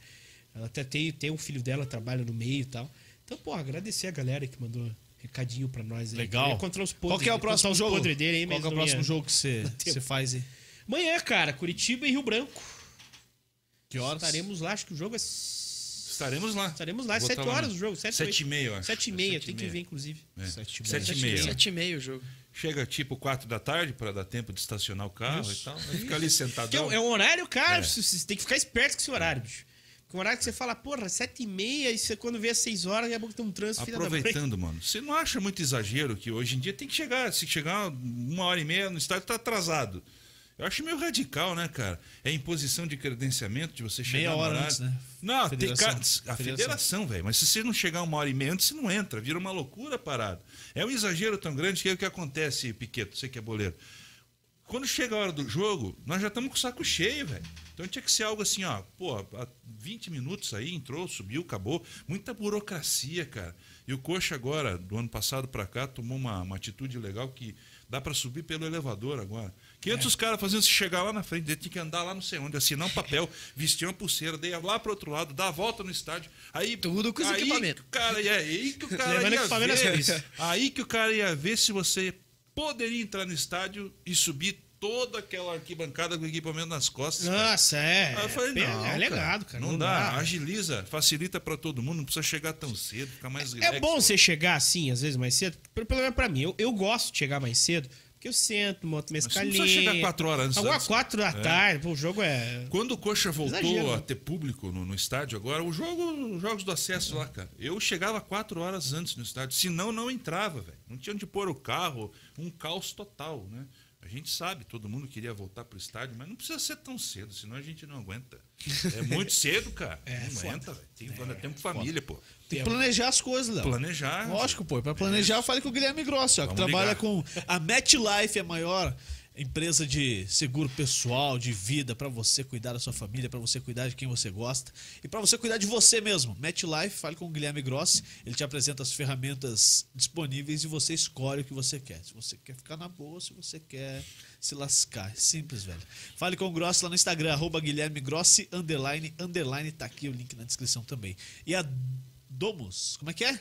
Ela até tem, tem um filho dela, trabalha no meio e tal. Então, pô, agradecer a galera que mandou recadinho pra nós aí. Legal. ia encontrar os Qual podres, que é o próximo jogo? dele aí, Qual que é o próximo ia- jogo que você, faz aí? Amanhã, cara, Curitiba e Rio Branco. Que horas? Estaremos lá, acho que o jogo é. Estaremos lá. Estaremos lá, Vou 7 tá lá horas no- o jogo. 7 Sete e meia, acho. 7 e meia, Sete tem que meia. ver, inclusive. É. Sete e Sete e meia. meia. Sete e meio o jogo. Chega tipo 4 da tarde para dar tempo de estacionar o carro e tal. Fica ali Que é, um- é um horário, cara, É. você você tem que ficar esperto com esse horário, bicho. Um horário que você fala, porra, 7 e meia, e você quando vê às 6 horas, daqui a pouco tem um trânsito, filha da mãe. Aproveitando, mano. Você não acha muito exagero que hoje em dia tem que chegar, se chegar uma hora e meia no estádio, tá atrasado. Eu acho meio radical, né, cara? É imposição de credenciamento de você chegar Meia hora horário. antes, né? Não, Federação. tem cara, a Federação. federação, velho. Mas se você não chegar uma hora e meia antes, você não entra. Vira uma loucura parado. É um exagero tão grande que é o que acontece, Piqueto, você que é boleiro. Quando chega a hora do jogo, nós já estamos com o saco cheio, velho. Então tinha que ser algo assim, ó, pô, há 20 minutos aí, entrou, subiu, acabou. Muita burocracia, cara. E o Coxa agora, do ano passado pra cá, tomou uma, uma atitude legal que dá pra subir pelo elevador agora. Que É. antes os caras faziam se chegar lá na frente, ele tinha que andar lá não sei onde, assinar um papel, vestir uma pulseira, daí lá pro outro lado, dar a volta no estádio. Aí, Tudo com os aí equipamentos. Cara, é aí que o cara Levando ia ver, aí que o cara ia ver se você poderia entrar no estádio e subir toda aquela arquibancada com o equipamento nas costas. cara. Nossa, é. Aí eu falei, é, não, é legado, cara. Não, dá. agiliza, facilita pra todo mundo, não precisa chegar tão cedo, fica mais relax. É bom você chegar assim, às vezes, mais cedo. Pelo menos pra mim. Eu, eu gosto de chegar mais cedo, porque eu sento, monto minha você não escalinha. precisa chegar quatro horas antes. Agora, antes. quatro da É. tarde, pô, o jogo é. Quando o Coxa voltou Exagero, a né? ter público no, no estádio agora, o jogo, os jogos do acesso lá, cara, eu chegava quatro horas antes no estádio, senão não entrava, velho. Não tinha onde pôr o carro, um caos total, né? A gente sabe, todo mundo queria voltar pro estádio, mas não precisa ser tão cedo, senão a gente não aguenta. É muito cedo, cara. É, não foda. aguenta, velho. Tem é, tempo família, pô. Tem que planejar as coisas, Léo. Planejar. Lógico, pô. Pra planejar, fale com o Guilherme Grossi, ó, que Vamos trabalha ligar. com a MetLife, a maior empresa de seguro pessoal, de vida, pra você cuidar da sua família, pra você cuidar de quem você gosta e pra você cuidar de você mesmo. MetLife, fale com o Guilherme Grossi, ele te apresenta as ferramentas disponíveis e você escolhe o que você quer. Se você quer ficar na boa, se você quer se lascar. É simples, velho. Fale com o Grossi lá no Instagram, arroba Guilherme Grossi, underline, underline, tá aqui o link na descrição também. E a Domus, como é que é?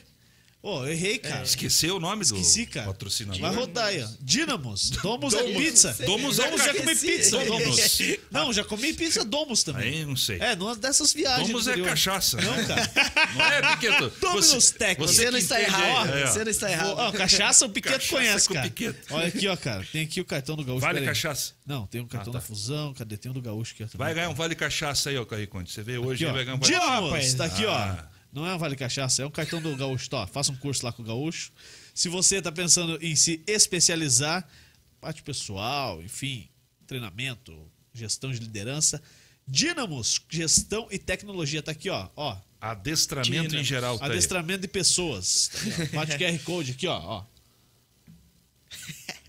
Ô, eu errei, cara. Esqueceu o nome Esqueci, do cara. patrocinador? Vai rodar aí, ó. Dynamos. Domus é pizza. Domus é já ca- comi pizza. Domus. Domus. Não, já comi pizza Domus também. Aí não sei. É, numa dessas viagens. Domus do é cachaça. Não, cara. Não é, Piqueto? Dominus Tech. Você não que está errado. aí. É. Você não está errado. Ó, cachaça o Piqueto Cachaça conhece, com cara. Piqueto. Olha aqui, ó, cara. Tem aqui o cartão do Gaúcho. Vale cachaça. Não, tem um cartão Ah, tá. da Fusão. Cadê? Tem um do Gaúcho aqui também. Vai ganhar um vale cachaça aí, ó, Carriconte. Você vê hoje Aqui, vai ganhar um vale rapaz. tá aqui, Ah. ó. Não é um Vale Cachaça, é um cartão do Gaúcho. Ó, faça um curso lá com o Gaúcho. Se você tá pensando em se especializar, parte pessoal, enfim, treinamento, gestão de liderança, Dynamos, gestão e tecnologia, tá aqui, ó. ó Adestramento em geral. Tá aí. Adestramento de pessoas. Tá. Bate o QR Code aqui, ó, ó.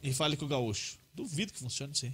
E fale com o Gaúcho. Duvido que funcione isso aí.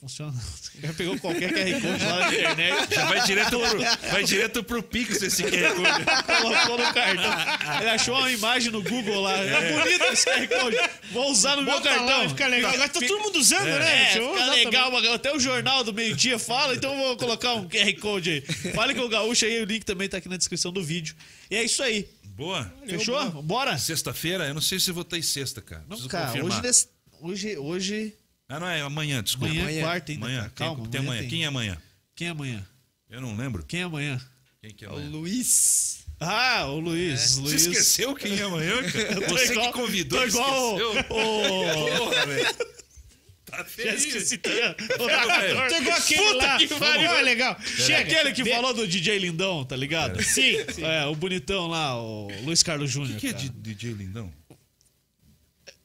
Funciona. Já pegou qualquer QR Code lá na internet. Já vai direto pro, vai direto pro Pix esse QR Code. colocou no cartão. Ele achou uma imagem no Google lá. É, bonito esse QR Code. Vou usar no meu Bota cartão. lá, fica legal. Agora tá todo mundo usando, né? É, Deixa eu fica legal. mas Até o jornal do meio-dia fala, então eu vou colocar um QR Code aí. Fale com o Gaúcho aí, o link também tá aqui na descrição do vídeo. E é isso aí. Boa. Fechou? Bora? Sexta-feira? Eu não sei se eu vou estar em sexta, cara. Não, Preciso cara, confirmar. hoje, hoje, hoje, Ah, não, é amanhã, desculpa. amanhã, é quarta ainda. Amanhã. Calma, tem amanhã. tem. Quem é amanhã? Quem é amanhã? Eu não lembro. Quem é amanhã? Quem que é O amanhã? Luiz. Ah, o Luiz. Você Luiz. esqueceu quem é amanhã, cara? Você igual- que convidou, Tô igual esqueceu. o... o- Porra, velho. Tá feliz. esqueci. O narrador. Tô igual aquele Puta lá. que pariu. É legal. Chega aquele que De- falou do DJ Lindão, tá ligado? Sim, É, o bonitão lá, o Luiz Carlos O Júnior. que, que é cara. DJ Lindão?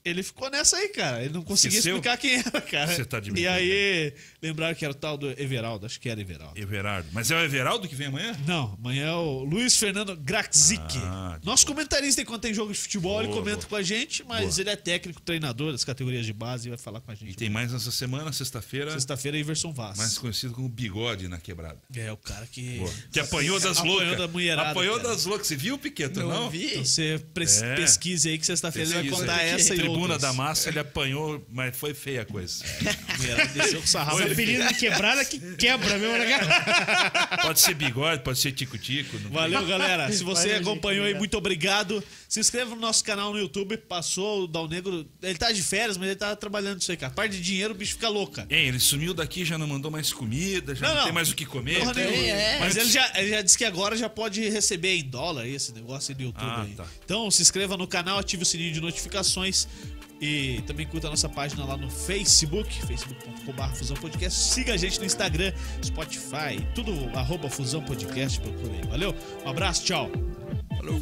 Ele ficou nessa aí, cara. Ele não conseguia Esqueceu? explicar quem era, cara. Você tá de E aí, lembraram que era o tal do Everaldo. Acho que era Everaldo. Everardo. Mas é o Everaldo que vem amanhã? Não, amanhã é o Luiz Fernando Graxic. Ah, Nosso comentarista enquanto tem jogo de futebol, ele Boa, comenta boa. com a gente, mas ele é técnico, treinador das categorias de base e vai falar com a gente. E tem mais nessa semana, sexta-feira, Sexta-feira, Iverson Vaz. mais conhecido como Bigode na quebrada. É, o cara que. Boa. Que apanhou das Apanhou loucas. da mulherada, Apanhou cara. das loucas. Você viu, Piqueta? Não, Não vi. Então você pres- É. pesquise aí que sexta-feira ele vai Pesquisa contar aí. essa e Tribuna outras. da Massa, ele apanhou, mas foi feia a coisa. Desceu com o sarrafo. Esse apelido de quebrada que quebra mesmo, né, cara? Pode ser bigode, pode ser tico-tico. Valeu, galera. Se você Valeu, gente, acompanhou aí, obrigado. muito obrigado. Se inscreva no nosso canal no YouTube. Passou o Dal Negro. Ele tá de férias, mas ele tá trabalhando isso aí, cara. Parte de dinheiro, o bicho fica louca. Hein, ele sumiu daqui, já não mandou mais comida, já Não, não, não. tem mais o que comer. Porra nenhuma. é. Mas ele já, ele já disse que agora já pode receber em dólar aí, esse negócio aí do YouTube Ah, aí. tá. Então se inscreva no canal, ative o sininho de notificações e também curta a nossa página lá no Facebook, facebook.com.br Fusão Podcast. Siga a gente no Instagram, Spotify, tudo arroba Fusão Podcast, procura aí. Valeu, um abraço, tchau. Falou.